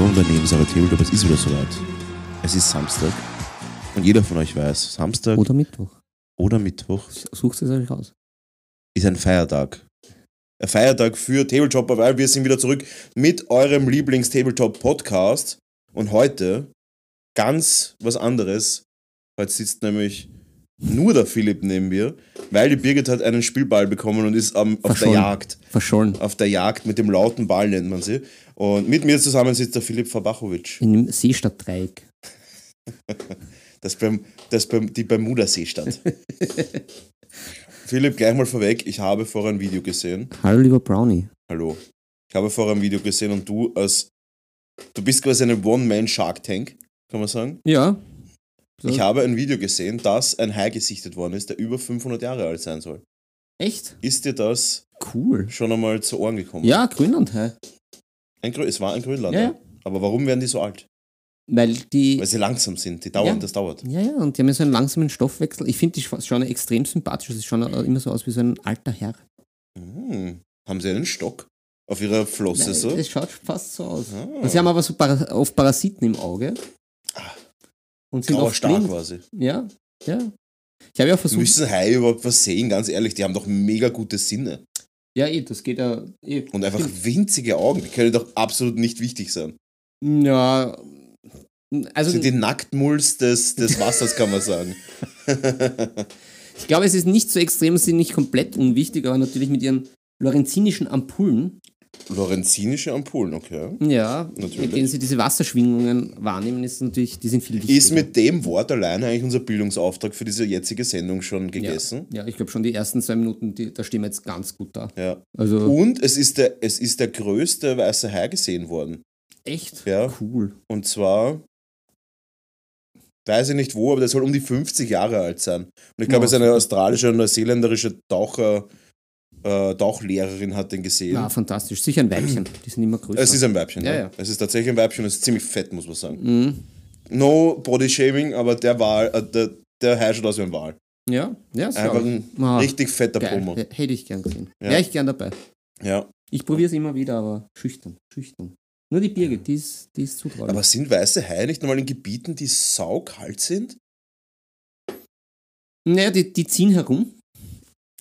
willkommen bei Nebensache Tabletop. Es ist wieder soweit. Es ist Samstag. Und jeder von euch weiß, Samstag Oder Mittwoch. oder Mittwoch Sucht es euch aus. ist ein Feiertag. Ein Feiertag für Tabletopper, weil wir sind wieder zurück mit eurem Lieblings-Tabletop-Podcast. Und heute ganz was anderes. Heute sitzt nämlich nur der Philipp neben mir, weil die Birgit hat einen Spielball bekommen und ist am, auf der. Jagd. Verschollen. Auf der Jagd mit dem lauten Ball nennt man sie. Und mit mir zusammen sitzt der Philipp Fabachowitsch. In dem Seestadtdreieck. Das beim, das beim, die Bermuda-Seestadt. Philipp, gleich mal vorweg, ich habe vorher ein Video gesehen. Hallo, lieber Brownie. Hallo. Ich habe vorher ein Video gesehen und du als. Du bist quasi eine One-Man-Shark-Tank, kann man sagen. Ja. So. Ich habe ein Video gesehen, dass ein Hai gesichtet worden ist, der über 500 Jahre alt sein soll. Echt? Ist dir das Cool. schon einmal zu Ohren gekommen? Ja, Grönland, hä? Ein Grö es war ein Grönland. Ja. Aber warum werden die so alt? Weil die. Weil sie langsam sind. Die dauern, Ja. das dauert. Ja, ja, und die haben ja so einen langsamen Stoffwechsel. Ich finde die sch- schauen extrem sympathisch. Sie schauen immer so aus wie so ein alter Herr. Hm. Haben sie einen Stock auf ihrer Flosse Nein, so? Das schaut fast so aus. Ah. Und sie haben aber so Para oft Parasiten im Auge. Und sind Grauer Star blind. quasi. Ja, ja. Ich habe ja versucht. Müssen Haie überhaupt was sehen, ganz ehrlich? Die haben doch mega gute Sinne. Ja, eh, das geht ja. Eh. Und einfach winzige Augen. Die können doch absolut nicht wichtig sein. Ja. Also, sind die Nacktmulls des, des Wassers, kann man sagen. ich glaube, es ist nicht so extrem, sie sind nicht komplett unwichtig, aber natürlich mit ihren lorenzinischen Ampullen, Lorenzinische Ampullen, okay. ja, Natürlich. mit denen sie diese Wasserschwingungen wahrnehmen, ist natürlich, die sind viel wichtiger. Ist mit dem Wort alleine eigentlich unser Bildungsauftrag für diese jetzige Sendung schon gegessen? Ja, ich glaube schon die ersten zwei Minuten, die, da stehen wir jetzt ganz gut da. Ja. Also, Und es ist, der, es ist der größte weiße Hai gesehen worden. echt Ja. cool. Und zwar, weiß ich nicht wo, aber der soll um die 50 Jahre alt sein. Und ich glaube, Ja, es ist eine australische und neuseeländerische Taucher, äh, Tauchlehrerin hat den gesehen. Ja, fantastisch. Sicher ein Weibchen. Die sind immer größer. es ist ein Weibchen, ja, Ja, ja. Es ist tatsächlich ein Weibchen und es ist ziemlich fett, muss man sagen. mhm. No Body Shaming, aber der Wal, äh, der, der Hai schaut aus wie ein Wal. Ja, ja, so. Einfach ein Ah, richtig fetter Geil. Promo. Hätte ich gern gesehen. Ja. Wäre ich gern dabei. Ja. Ich probiere es immer wieder, aber schüchtern, schüchtern. Nur die Birgit, die ist, die ist zutraulich. Aber sind weiße Haie nicht normal in Gebieten, die saukalt sind? Naja, die, die ziehen herum.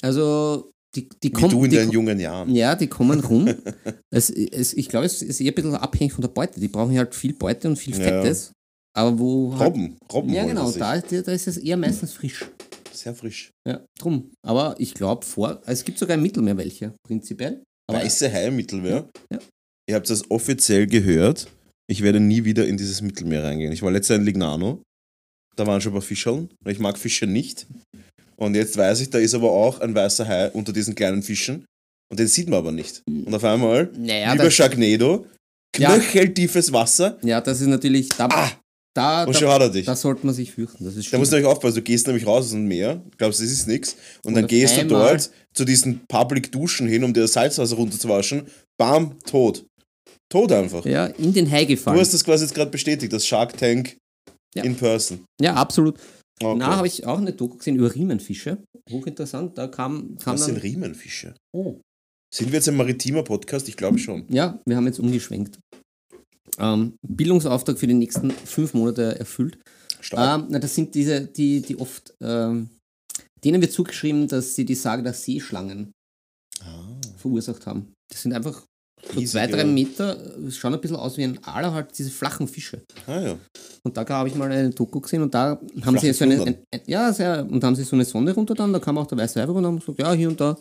Also, die, die Wie kommen. du in deinen jungen Jahren. Ja, die kommen rum. es, es, ich glaube, es ist eher ein bisschen abhängig von der Beute. Die brauchen halt viel Beute und viel Ja. Fettes. Aber wo. Halt, Robben, Robben ja, genau, da, ist- da ist es eher meistens frisch. Sehr frisch. Ja, drum. Aber ich glaube, vor. Es gibt sogar im Mittelmeer welche, prinzipiell. Aber Weiße Haie im Mittelmeer? Ja. Ihr habt das offiziell gehört. Ich werde nie wieder in dieses Mittelmeer reingehen. Ich war letztes Jahr in Lignano. Da waren schon ein paar Fischeln. Ich mag Fische nicht. Und jetzt weiß ich, da ist aber auch ein weißer Hai unter diesen kleinen Fischen. Und den sieht man aber nicht. Und auf einmal, naja, lieber Sharknado, Ja. knöcheltiefes Wasser. ja, das ist natürlich. Da, Ah! da, Und da, schon hat er dich. da sollte man sich fürchten. Das ist Da musst du nämlich aufpassen, du gehst nämlich raus aus dem Meer, glaubst, das ist nichts, und Und dann gehst du dort zu diesen Public Duschen hin, um dir das Salzwasser runterzuwaschen, bam, tot. Tot einfach. Ja, in den Hai Du gefallen. hast das quasi jetzt gerade bestätigt, das Shark Tank Ja. in person. Ja, absolut. Okay. Na, habe ich auch eine Doku gesehen über Riemenfische. Hochinteressant. Da kam, kam Was dann. sind Riemenfische? Oh. Sind wir jetzt ein maritimer Podcast? Ich glaube schon. Ja, wir haben jetzt umgeschwenkt. Ähm, Bildungsauftrag für die nächsten fünf Monate erfüllt. Stark. Ähm, na, das sind diese, die, die oft, ähm, denen wird zugeschrieben, dass sie die Sage der Seeschlangen ah, verursacht haben. Das sind einfach so zwei, drei Meter, schauen ein bisschen aus wie ein Aal, halt diese flachen Fische. Ah, ja. Und da habe ich mal eine Doku gesehen und da haben Flache sie so eine, ein, ein, ja, sehr, und da haben sie so eine Sonde runter dann, da kam auch der weiße runter und haben gesagt, ja, hier und da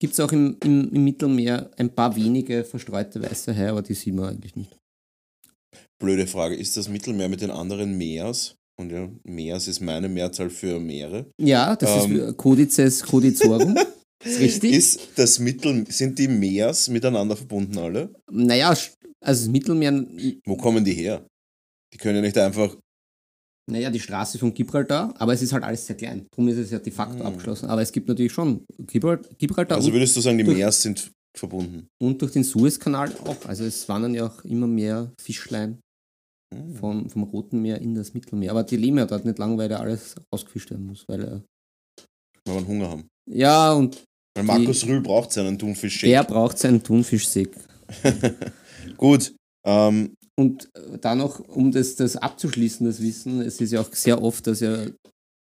gibt es auch im, im, im Mittelmeer ein paar wenige verstreute weiße Haie, aber die sieht man eigentlich nicht. Blöde Frage. Ist das Mittelmeer mit den anderen Meers? Und ja, Meers ist meine Mehrzahl für Meere. Ja, das Ähm. ist Codices Codizorum. ist richtig. Ist das Mittel, sind die Meers miteinander verbunden alle? naja, also das Mittelmeer, Wo kommen die her? Die können ja nicht einfach. naja, die Straße von Gibraltar, aber es ist halt alles sehr klein. Darum ist es ja de facto Hm. abgeschlossen. Aber es gibt natürlich schon Gibral- Gibraltar Also würdest du sagen, die Meers sind verbunden? und durch den Suezkanal auch. Also es wandern ja auch immer mehr Fischlein Hm. vom, vom Roten Meer in das Mittelmeer. Aber die leben ja dort nicht lang, weil da alles ausgefischt werden muss. Weil, äh, Wenn wir Hunger haben. ja, und Weil Markus Rühl braucht seinen Thunfisch. der braucht seinen Thunfischseg. Gut, Ähm, Und äh, da noch, um das, das abzuschließen, das Wissen, es ist ja auch sehr oft, dass ja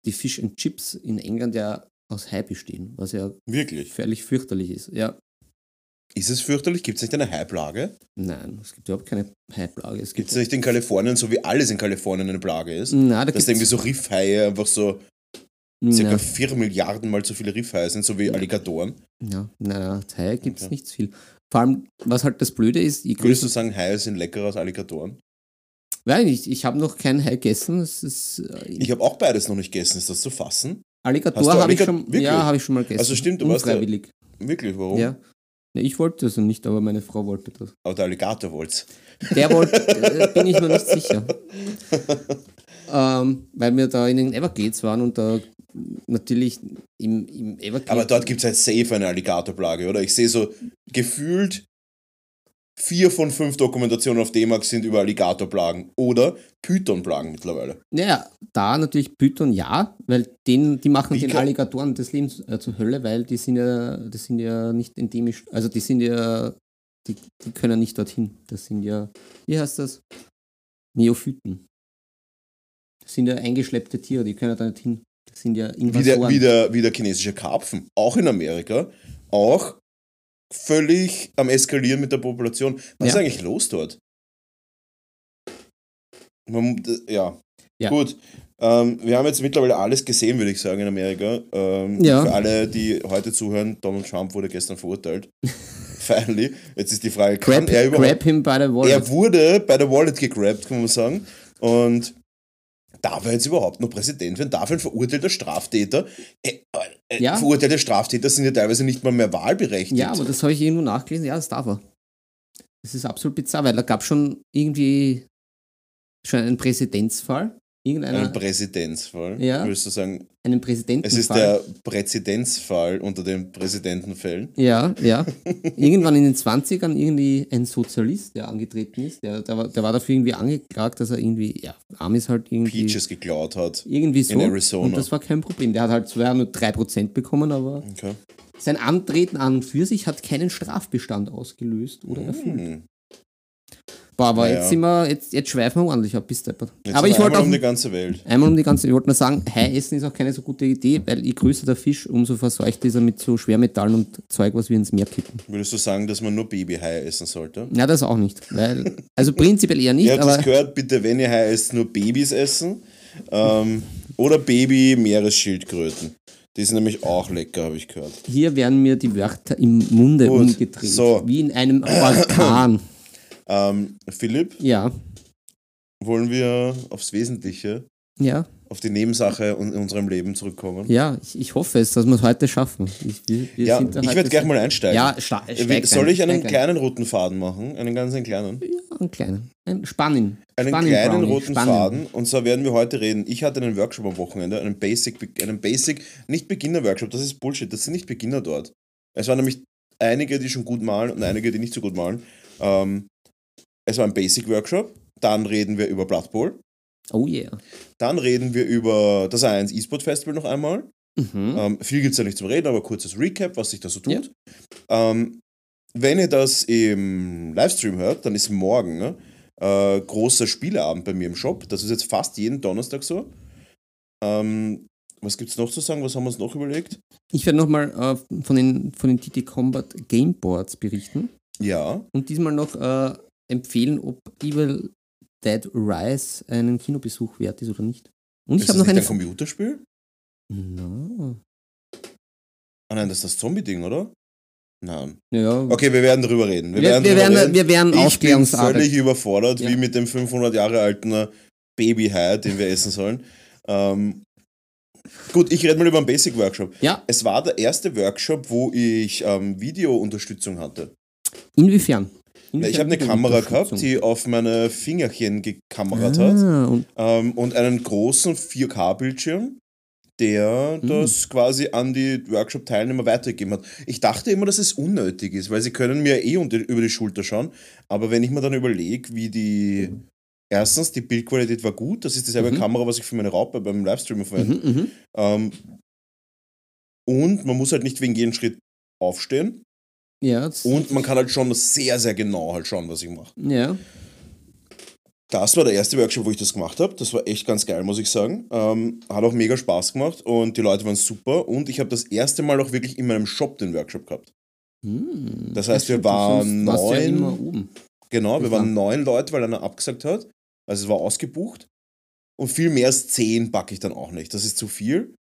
die Fish and Chips in England ja aus Hai bestehen, was ja wirklich. völlig fürchterlich ist. Ja, Ist es fürchterlich? Gibt es nicht eine Haiplage? nein, es gibt überhaupt keine Hai-Plage. Es Gibt gibt es nicht in Kalifornien, so wie alles in Kalifornien eine Plage ist? na, da da irgendwie so Riffhaie einfach so circa na, 4 Milliarden mal so viele Riffhaie sind, so wie Alligatoren. ja, na, Hai gibt es Okay. nicht so viel. Vor allem, was halt das Blöde ist, je Würdest du sagen, Haie sind leckerer als Alligatoren? Weiß nicht, ich habe noch kein Hai gegessen. Es ist, äh, Ich habe auch beides noch nicht gegessen. Ist das zu fassen? Alligator habe ich schon, ja, habe ich schon mal gegessen. Also stimmt, du warst ja-. Wirklich, warum? Ja. ja. Ich wollte das nicht, aber meine Frau wollte das. Aber der Alligator wollt's. Der wollte, äh, bin ich mir nicht sicher. ähm, weil wir da in den Everglades waren und da natürlich im, im Everglades. Aber dort gibt es halt safe eine Alligatorplage, oder? Ich sehe so gefühlt vier von fünf Dokumentationen auf D-Max sind über Alligatorplagen oder Pythonplagen mittlerweile. Naja, da natürlich Python ja, weil den, die machen Wie den Alligatoren das Leben äh, zur Hölle, weil die sind ja, das sind ja nicht endemisch, also die sind ja, die, die können nicht dorthin. Das sind ja, wie heißt das? Neophyten. Das sind ja eingeschleppte Tiere, die können da nicht hin. Sind ja Wie der, Invasoren. wie, der, wie der chinesische Karpfen, auch in Amerika, auch völlig am Eskalieren mit der Population. Was ist Ja. eigentlich los dort? Man, ja. Ja. gut. Ähm, wir haben jetzt mittlerweile alles gesehen, würde ich sagen, in Amerika. Ähm, Ja. Für alle, die heute zuhören, Donald Trump wurde gestern verurteilt. Finally. Jetzt ist die Frage, kann grab, er überhaupt grab him by the wallet. er wurde bei der Wallet gegrabt, kann man sagen. Und darf er jetzt überhaupt noch Präsident werden? Darf ein verurteilter Straftäter? Äh, äh, Ja. Verurteilte Straftäter sind ja teilweise nicht mal mehr wahlberechtigt. Ja, aber das habe ich irgendwo nachgelesen. Ja, das darf er. Das ist absolut bizarr, weil da gab schon irgendwie schon einen Präzedenzfall. Irgendeiner, ein Präzedenzfall. Ja. Würdest du sagen, einen Präsidentenfall. es ist der Präzedenzfall unter den Präsidentenfällen? Ja, ja. Irgendwann in den 20ern irgendwie ein Sozialist, der angetreten ist, der, der, war, der war dafür irgendwie angeklagt, dass er irgendwie, ja, arm ist halt irgendwie. Peaches geklaut hat. Irgendwie so. in Arizona. Und das war kein Problem. Der hat halt zwar nur 3% bekommen, aber Okay. sein Antreten an und für sich hat keinen Strafbestand ausgelöst oder erfüllt. Hm. Boah, aber Naja. jetzt sind wir, jetzt, jetzt schweifen wir ordentlich ab, bis deppert. Jetzt Aber ich wollte einmal auch um die ganze Welt. einmal um die ganze, ich wollte nur sagen, Hai essen ist auch keine so gute Idee, weil je größer der Fisch, umso verseucht ist er mit so Schwermetallen und Zeug, was wir ins Meer kippen. Würdest du sagen, dass man nur Babyhaie essen sollte? Ja, das auch nicht. Weil, also prinzipiell eher nicht, Ihr habt aber das gehört, bitte, wenn ihr Hai esst, nur Babys essen. Ähm, oder Baby-Meeresschildkröten. Die sind nämlich auch lecker, habe ich gehört. hier werden mir die Wörter im Munde Gut, umgedreht. so. Wie in einem Orkan. Ähm, Philipp, Ja, wollen wir aufs Wesentliche, ja, auf die Nebensache in unserem Leben zurückkommen? ja. Ich, ich hoffe es, dass wir es heute schaffen. Ich, wir, wir Ja, ich werde gleich mal einsteigen. Ja, steig Soll ich einen kleinen roten Faden machen? Einen ganz einen kleinen? Ja, einen kleinen. Ein Spannin. Einen Spannin kleinen Brownie, roten Spannin. Faden. Und zwar werden wir heute reden. Ich hatte einen Workshop am Wochenende, einen Basic, einen Basic, nicht Beginner-Workshop, das ist Bullshit, das sind nicht Beginner dort. Es waren nämlich einige, die schon gut malen und einige, die nicht so gut malen. Ähm, es war ein Basic-Workshop. Dann reden wir über Blood Bowl. Oh yeah. Dann reden wir über das A1 E-Sport Festival noch einmal. Mhm. Ähm, viel gibt es ja nicht zum Reden, aber kurzes Recap, was sich da so tut. Ähm, wenn ihr das im Livestream hört, dann ist morgen ne, äh, großer Spieleabend bei mir im Shop. Das ist jetzt fast jeden Donnerstag so. Ähm, was gibt es noch zu sagen? Was haben wir uns noch überlegt? Ich werde nochmal äh, von den, von den TT Combat Gameboards berichten Ja, und diesmal noch äh, empfehlen, ob Evil Dead Rise einen Kinobesuch wert ist oder nicht. Und ich ist das habe noch nicht eine. ein Computerspiel? No. Ah nein, das ist das Zombie-Ding, oder? Nein. Ja, Okay, wir werden drüber reden. wir, wir, werden, reden. wir werden Ich bin völlig überfordert, Ja. wie mit dem 500 Jahre alten äh, Babyhai, den wir essen sollen. Ähm, gut, ich rede mal über einen Basic-Workshop. Ja, Es war der erste Workshop, wo ich ähm, Videounterstützung hatte. inwiefern? Ich habe eine Kamera gehabt, die auf meine Fingerchen gekamerat hat ah, und ähm, und einen großen 4K-Bildschirm, der Mhm. das quasi an die Workshop-Teilnehmer weitergegeben hat. Ich dachte immer, dass es unnötig ist, weil sie können mir eh unter, über die Schulter schauen. Aber wenn ich mir dann überlege, wie die... Erstens, die Bildqualität war gut. Das ist dieselbe Mhm. Kamera, was ich für meine Raupe beim Livestreamer verwende. mhm, mhm. Ähm, und man muss halt nicht wegen jedem Schritt aufstehen. Ja, Und man kann halt schon sehr, sehr genau halt schauen, was ich mache. ja. Das war der erste Workshop, wo ich das gemacht habe. Das war echt ganz geil, muss ich sagen. Ähm, hat auch mega Spaß gemacht und die Leute waren super. Und ich habe das erste Mal auch wirklich in meinem Shop den Workshop gehabt. Hm, Das heißt, wir waren ja neun- oben. Genau, wir Ja. waren neun Leute, weil einer abgesagt hat. Also es war ausgebucht. Und viel mehr als zehn packe ich dann auch nicht. Das ist zu viel.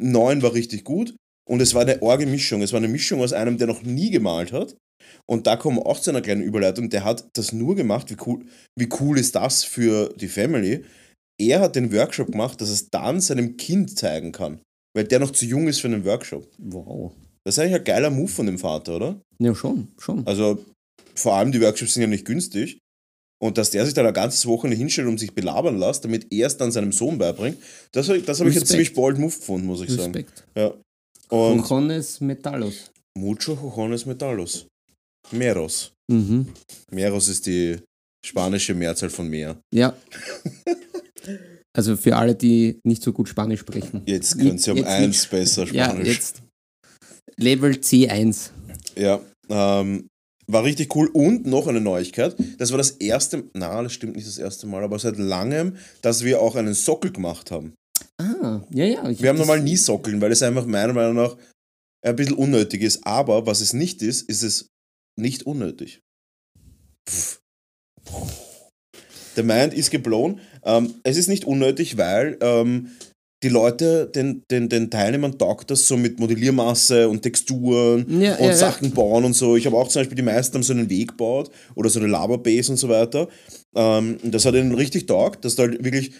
Neun war richtig gut. Und es war eine orge Mischung. Es war eine Mischung aus einem, der noch nie gemalt hat. Und da kommen wir auch zu einer kleinen Überleitung. Der hat das nur gemacht. Wie cool, wie cool ist das für die Family? Er hat den Workshop gemacht, dass es dann seinem Kind zeigen kann. Weil der noch zu jung ist für einen Workshop. Wow. Das ist eigentlich ein geiler Move von dem Vater, oder? Ja, schon, schon. Also vor allem die Workshops sind ja nicht günstig. Und dass der sich dann ein ganzes Wochenende hinstellt und sich belabern lässt, damit er es dann seinem Sohn beibringt, das, das habe ich Respekt. ziemlich bold Move gefunden, muss ich sagen. Respekt. Ja. Und Cojones Metallos. mucho cojones metallos. Meros. Mhm. Meros ist die spanische Mehrzahl von Meer. Ja. Also für alle, die nicht so gut Spanisch sprechen. Jetzt können sie um eins besser Ja, Spanisch. jetzt Level C1. Ja, ähm, war richtig cool. Und noch eine Neuigkeit. Das war das erste, na, das stimmt nicht das erste Mal, aber seit langem, dass wir auch einen Sockel gemacht haben. Ja, ja. ich Wir haben normal nie Sockeln, weil es einfach meiner Meinung nach ein bisschen unnötig ist. Aber was es nicht ist, ist es nicht unnötig. Pff. Der Mind ist geblown. Ähm, es ist nicht unnötig, weil ähm, die Leute, den, den, den Teilnehmern taugt das so mit Modelliermasse und Texturen Ja, und ja, ja. Sachen bauen und so. Ich habe auch zum Beispiel, die meisten haben so einen Weg gebaut oder so eine Lava-Base und so weiter. Ähm, das hat ihnen richtig taugt, dass da halt wirklich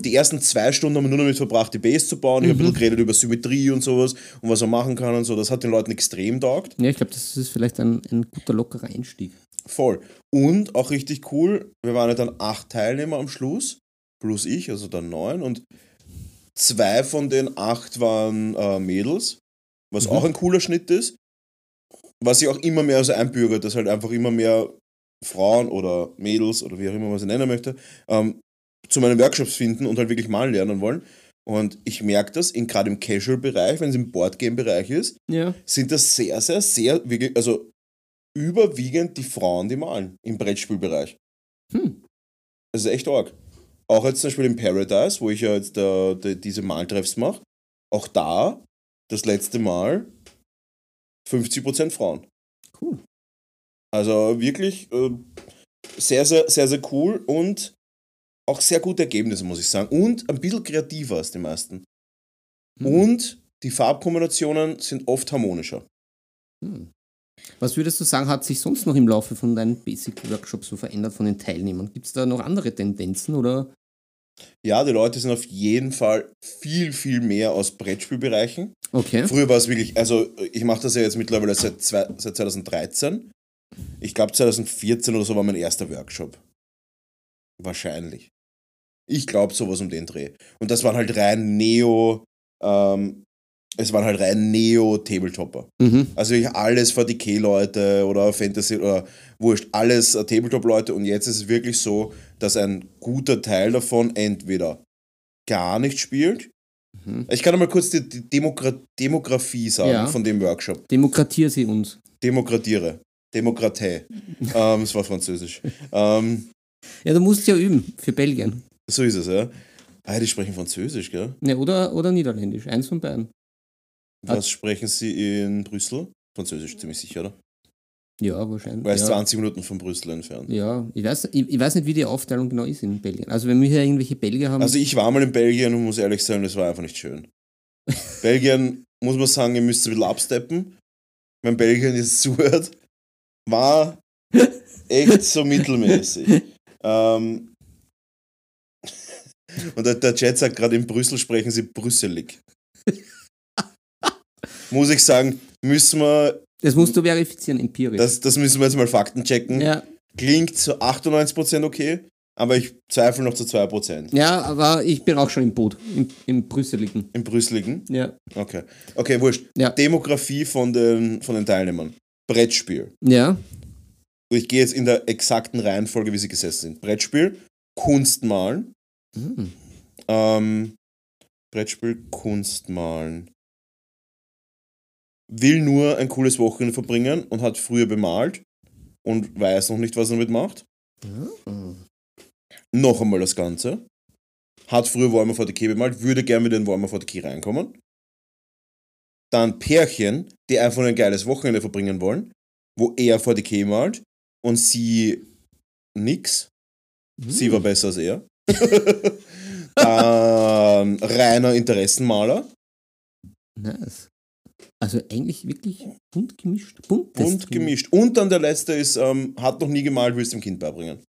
die ersten zwei Stunden haben wir nur damit verbracht, die Base zu bauen. Ich habe ein bisschen geredet über Symmetrie und sowas und was man machen kann und so. Das hat den Leuten extrem taugt. Ja, ich glaube, das ist vielleicht ein, ein guter, lockerer Einstieg. Voll. Und auch richtig cool, wir waren ja dann acht Teilnehmer am Schluss, plus ich, also dann neun. Und zwei von den acht waren äh, Mädels, was Mhm. auch ein cooler Schnitt ist. Was sich auch immer mehr so einbürgert, dass halt einfach immer mehr Frauen oder Mädels oder wie auch immer man sie nennen möchte, ähm, zu meinen Workshops finden und halt wirklich malen lernen wollen. Und ich merke das, in, gerade im Casual-Bereich, wenn es im Boardgame-Bereich ist, Ja. sind das sehr, sehr, sehr, wirklich, also überwiegend die Frauen, die malen im Brettspielbereich. Hm. Das ist echt arg. Auch jetzt zum Beispiel im Paradise, wo ich ja jetzt äh, die, diese Maltreffs mache, auch da das letzte Mal 50% Frauen. Cool. Also wirklich äh, sehr, sehr, sehr, sehr cool und auch sehr gute Ergebnisse, muss ich sagen. Und ein bisschen kreativer als die meisten. Hm. Und die Farbkombinationen sind oft harmonischer. Hm. Was würdest du sagen, hat sich sonst noch im Laufe von deinen Basic-Workshops so verändert von den Teilnehmern? Gibt es da noch andere Tendenzen oder? Ja, die Leute sind auf jeden Fall viel, viel mehr aus Brettspielbereichen. Okay. Früher war es wirklich, also ich mache das ja jetzt mittlerweile seit, zwei, seit 2013. Ich glaube 2014 oder so war mein erster Workshop. Wahrscheinlich. Ich glaube sowas um den Dreh. Und das waren halt rein Neo, ähm, es waren halt rein Neo-Tabletopper. Mhm. Also ich alles 40k-Leute oder Fantasy oder wurscht, alles äh, Tabletop-Leute und jetzt ist es wirklich so, dass ein guter Teil davon entweder gar nicht spielt. Mhm. Ich kann mal kurz die, die Demogra Demografie sagen Ja. von dem Workshop. Demokratier sie uns. Demokratiere. Demokratie. ähm, das war französisch. ähm, Ja, du musst ja üben für Belgien. so ist es, ja. Ah, die sprechen Französisch, gell? Ne, oder, oder Niederländisch. Eins von beiden. Was sprechen sie in Brüssel? Französisch, ziemlich sicher, oder? Ja, wahrscheinlich. Weil es ja. 20 Minuten von Brüssel entfernt. Ja, ich weiß, ich, ich weiß nicht, wie die Aufteilung genau ist in Belgien. Also wenn wir hier irgendwelche Belgier haben. Also ich war mal in Belgien und muss ehrlich sagen, das war einfach nicht schön. Belgien, muss man sagen, ihr müsst ein bisschen absteppen. Wenn Belgien jetzt zuhört, war echt so mittelmäßig. Ähm, und der, der Chat sagt gerade, in Brüssel sprechen sie brüsselig. muss ich sagen, müssen wir, das musst du verifizieren, empirisch. das, das müssen wir jetzt mal Fakten checken. ja, Klingt zu 98% okay, aber ich zweifle noch zu 2%. ja, aber ich bin auch schon im Boot. Im, im Brüsseligen. Im Brüsseligen. Ja. Okay. Okay, wurscht. Ja. Demografie von den, von den Teilnehmern. Brettspiel. Ja. Ich gehe jetzt in der exakten Reihenfolge, wie sie gesessen sind. Brettspiel, Kunst malen. Hm. Ähm, Brettspiel, Kunst malen. Will nur ein cooles Wochenende verbringen und hat früher bemalt und weiß noch nicht, was er damit macht. Ah. noch einmal das Ganze. Hat früher Warhammer 40k bemalt, würde gerne wieder in Warhammer 40k reinkommen. Dann Pärchen, die einfach ein geiles Wochenende verbringen wollen, wo er 40k malt und sie nix. Sie war besser als er. Dann reiner Interessenmaler. Nice. Also eigentlich wirklich bunt gemischt. Bunt, Bunt gemischt. Und dann der letzte ist, ähm, hat noch nie gemalt, will es dem Kind beibringen.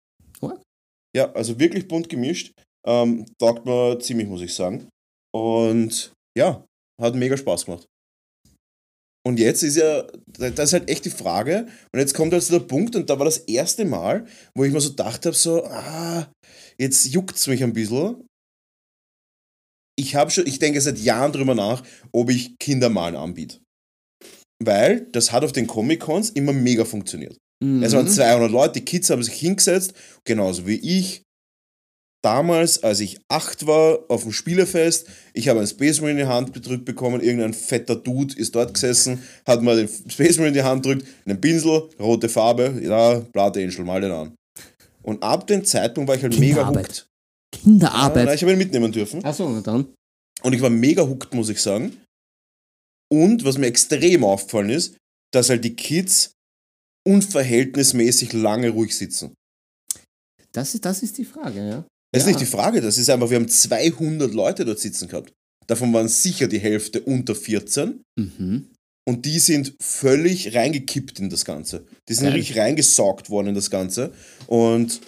Oh. Ja, also wirklich bunt gemischt. Ähm, taugt mir ziemlich, muss ich sagen. Und ja, hat mega Spaß gemacht. Und jetzt ist ja, das ist halt echt die Frage. Und jetzt kommt also der Punkt, und da war das erste Mal, wo ich mir so gedacht habe: so, ah, jetzt juckt es mich ein bisschen. Ich habe schon, ich denke seit Jahren drüber nach, ob ich Kindermalen anbiete. Weil das hat auf den Comic-Cons immer mega funktioniert. Mhm. Es waren 200 Leute, die Kids haben sich hingesetzt, genauso wie ich. Damals, als ich acht war, auf dem Spielefest, ich habe einen Space Marine in die Hand gedrückt bekommen, irgendein fetter Dude ist dort gesessen, hat mal den Space Marine in die Hand gedrückt, einen Pinsel, rote Farbe, ja, Blood Angel, mal den an. Und ab dem Zeitpunkt war ich halt mega Kinderarbeit. hooked. Ja, Kinderarbeit. nein, ich habe ihn mitnehmen dürfen. Achso, na dann. Und ich war mega hooked, muss ich sagen. Und was mir extrem aufgefallen ist, dass halt die Kids unverhältnismäßig lange ruhig sitzen. Das ist, das ist die Frage, ja. Das ist Ja. nicht die Frage, das ist einfach, wir haben 200 Leute dort sitzen gehabt. Davon waren sicher die Hälfte unter 14 Mhm. und die sind völlig reingekippt in das Ganze. Die sind richtig reingesaugt worden in das Ganze und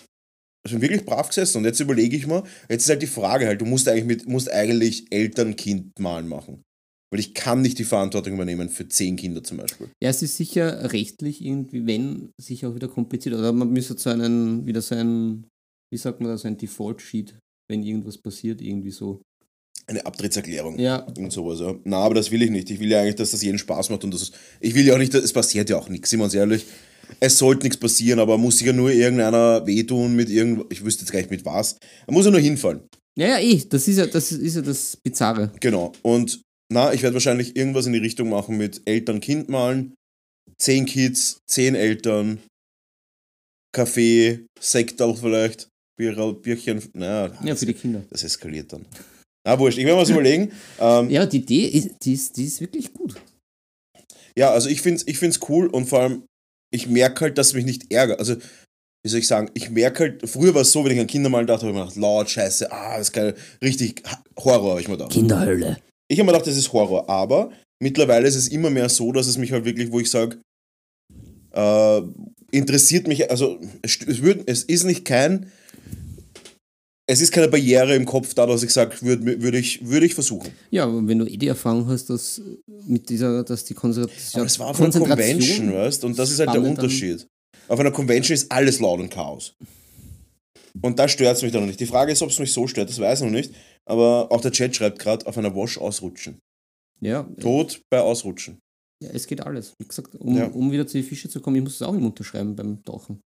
sind wirklich brav gesessen. Und jetzt überlege ich mir, jetzt ist halt die Frage halt, du musst eigentlich, mit, musst eigentlich Eltern-Kind malen machen. Weil ich kann nicht die Verantwortung übernehmen für 10 Kinder zum Beispiel. Ja, es ist sicher rechtlich irgendwie, wenn, sicher auch wieder kompliziert. Oder man müsste so einen, wieder so ein, wie sagt man das, ein Default-Sheet, wenn irgendwas passiert, irgendwie so. Eine Abtrittserklärung. Ja, Irgend sowas, ja. Na, aber das will ich nicht. Ich will ja eigentlich, dass das jeden Spaß macht und das. Ich will ja auch nicht, es passiert ja auch nichts, sind wir uns ehrlich. Es sollte nichts passieren, aber muss sich ja nur irgendeiner wehtun mit irgend. Ich wüsste jetzt gar nicht mit was. Er muss ja nur hinfallen. ja, ja, eh, das ist ja das, ist ja das Bizarre. Genau. Und na, ich werde wahrscheinlich irgendwas in die Richtung machen mit Eltern-Kind malen. Zehn Kids, zehn Eltern, Kaffee, Sekt auch vielleicht, Bier, Bierchen. Na, Ja, für die Kinder. das eskaliert dann. Na, wurscht. Ich werde mir was überlegen. Ähm, Ja, die Idee ist, die ist, die ist wirklich gut. Ja, also ich finde es ich find's cool und vor allem, ich merke halt, dass es mich nicht ärgert. Also, wie soll ich sagen, ich merke halt, früher war es so, wenn ich an Kinder mal dachte, habe ich mir gedacht, laut, scheiße, ah, das ist geil, richtig Horror, habe ich mir gedacht. Kinderhölle. Ich habe mir gedacht, das ist Horror, aber mittlerweile ist es immer mehr so, dass es mich halt wirklich, wo ich sage, äh, interessiert mich, also es, würd, es ist nicht kein, es ist keine Barriere im Kopf da, dass ich sage, würde würd ich, würd ich versuchen. Ja, aber wenn du eh die Erfahrung hast, dass mit dieser, dass die Konzentration. Aber es war auf einer Convention, weißt und das ist halt der Unterschied. Auf einer Convention ist alles laut und Chaos. Und da stört es mich dann noch nicht. Die Frage ist, ob es mich so stört, das weiß ich noch nicht. Aber auch der Chat schreibt gerade, auf einer Wash ausrutschen. Ja, Tod bei Ausrutschen. Ja, es geht alles. Wie gesagt, um, Ja. um wieder zu den Fische zu kommen, ich muss es auch immer unterschreiben beim Tauchen.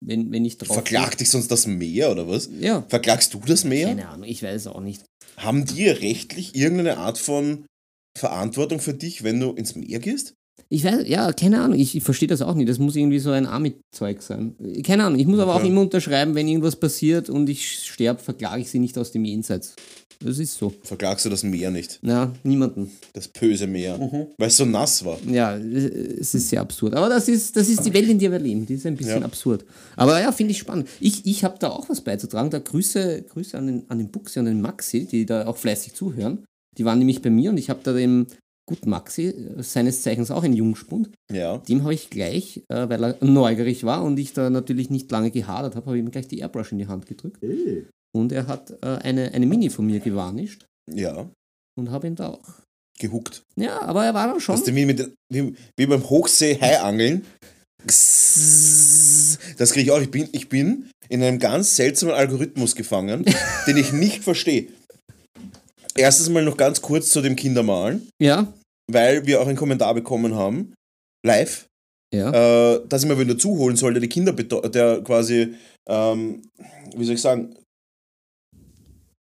Wenn, wenn ich drauf. Verklagt dich sonst das Meer oder was? Ja. Verklagst du das Meer? Keine Ahnung, ich weiß auch nicht. Haben die rechtlich irgendeine Art von Verantwortung für dich, wenn du ins Meer gehst? Ich weiß, ja, keine Ahnung, ich, ich verstehe das auch nicht. Das muss irgendwie so ein Army-Zeug sein. Keine Ahnung, ich muss aber auch Okay. immer unterschreiben, wenn irgendwas passiert und ich sterbe, verklage ich sie nicht aus dem Jenseits. Das ist so. Verklagst du das Meer nicht? Na, niemanden. Das böse Meer. Mhm. Weil es so nass war. Ja, es ist sehr absurd. Aber das ist, das ist die Welt, in der wir leben. Die ist ein bisschen Ja. absurd. Aber ja, finde ich spannend. Ich, ich habe da auch was beizutragen. Da Grüße, Grüße an den, an den Buxi und den Maxi, die da auch fleißig zuhören. Die waren nämlich bei mir und ich habe da dem guten Maxi, äh, seines Zeichens auch ein Jungspund, Ja. dem habe ich gleich, äh, weil er neugierig war und ich da natürlich nicht lange gehadert habe, habe ich ihm gleich die Airbrush in die Hand gedrückt. Und er hat äh, eine, eine Mini von mir gewarnischt Ja. und habe ihn da auch. Gehuckt. Ja, aber er war dann schon. Dass du wie, mit, den- wie, wie beim Hochsee-Hai-Angeln. Das kriege ich auch. Ich bin, ich bin in einem ganz seltsamen Algorithmus gefangen, den ich nicht verstehe. Erstens mal noch ganz kurz zu dem Kindermalen, Ja, weil wir auch einen Kommentar bekommen haben, live, ja. äh, dass ich mir wieder zuholen soll, der die Kinder, der quasi, ähm, wie soll ich sagen,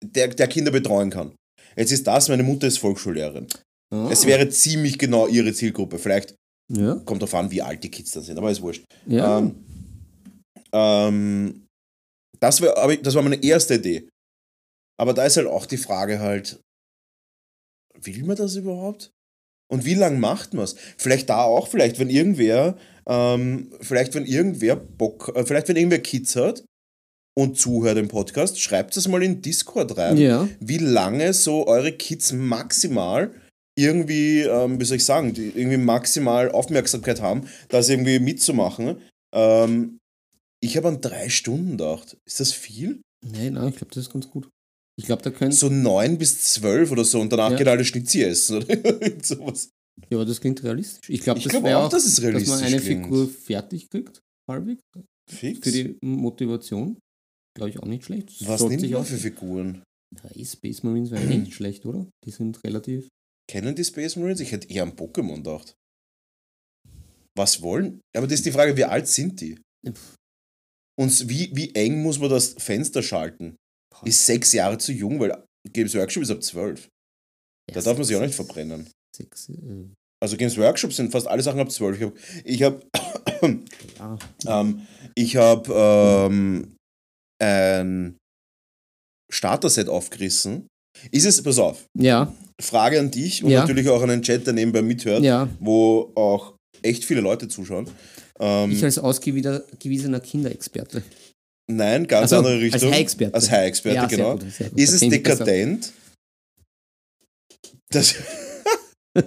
der, der Kinder betreuen kann. Jetzt ist das, meine Mutter ist Volksschullehrerin. Ah. Es wäre ziemlich genau ihre Zielgruppe. Vielleicht Ja, kommt darauf an, wie alt die Kids dann sind, aber ist wurscht. ja. Ähm, ähm, Das, wär, aber das war meine erste Idee. Aber da ist halt auch die Frage halt, will man das überhaupt? Und wie lange macht man es? Vielleicht da auch, vielleicht wenn irgendwer, ähm, vielleicht wenn irgendwer Bock, äh, vielleicht wenn irgendwer Kids hat und zuhört im Podcast, schreibt es mal in Discord rein, Ja. wie lange so eure Kids maximal irgendwie, ähm, wie soll ich sagen, die irgendwie maximal Aufmerksamkeit haben, das irgendwie mitzumachen. Ähm, ich habe an drei Stunden gedacht. Ist das viel? Nein, nein, ich glaube, das ist ganz gut. Ich glaube, da können. So neun bis zwölf oder so und danach Ja. geht alle Schnitzi essen oder sowas. Ja, aber das klingt realistisch. Ich glaube, das glaube wäre auch, auch, dass es dass realistisch man eine klingt. Figur fertig kriegt, halbwegs. Fix. Für die Motivation. Glaube ich auch nicht schlecht. Das Was sollte nimmt man auch- für Figuren? Ja, Space Marines wäre nicht schlecht, oder? Die sind relativ. Kennen die Space Marines? Ich hätte eher an Pokémon gedacht. Was wollen? Aber das ist die Frage, wie alt sind die? Und wie, wie eng muss man das Fenster schalten? Ist sechs Jahre zu jung, weil Games Workshop ist ab zwölf. Da darf man sich auch nicht verbrennen. Sechs, äh, Also Games Workshop sind fast alle Sachen ab zwölf. Ich habe ich hab, ja. ähm, ich hab, ähm, ein Starter-Set aufgerissen. Ist es, pass auf, ja, Frage an dich und Ja. natürlich auch an den Chat, der nebenbei mithört, ja. wo auch echt viele Leute zuschauen. Ähm, Ich als ausgewiesener Kinderexperte. Nein, ganz Also, andere als Richtung. High-Experte. Als High-Experte, Ja, genau. gut, gut. Ist es dekadent? Das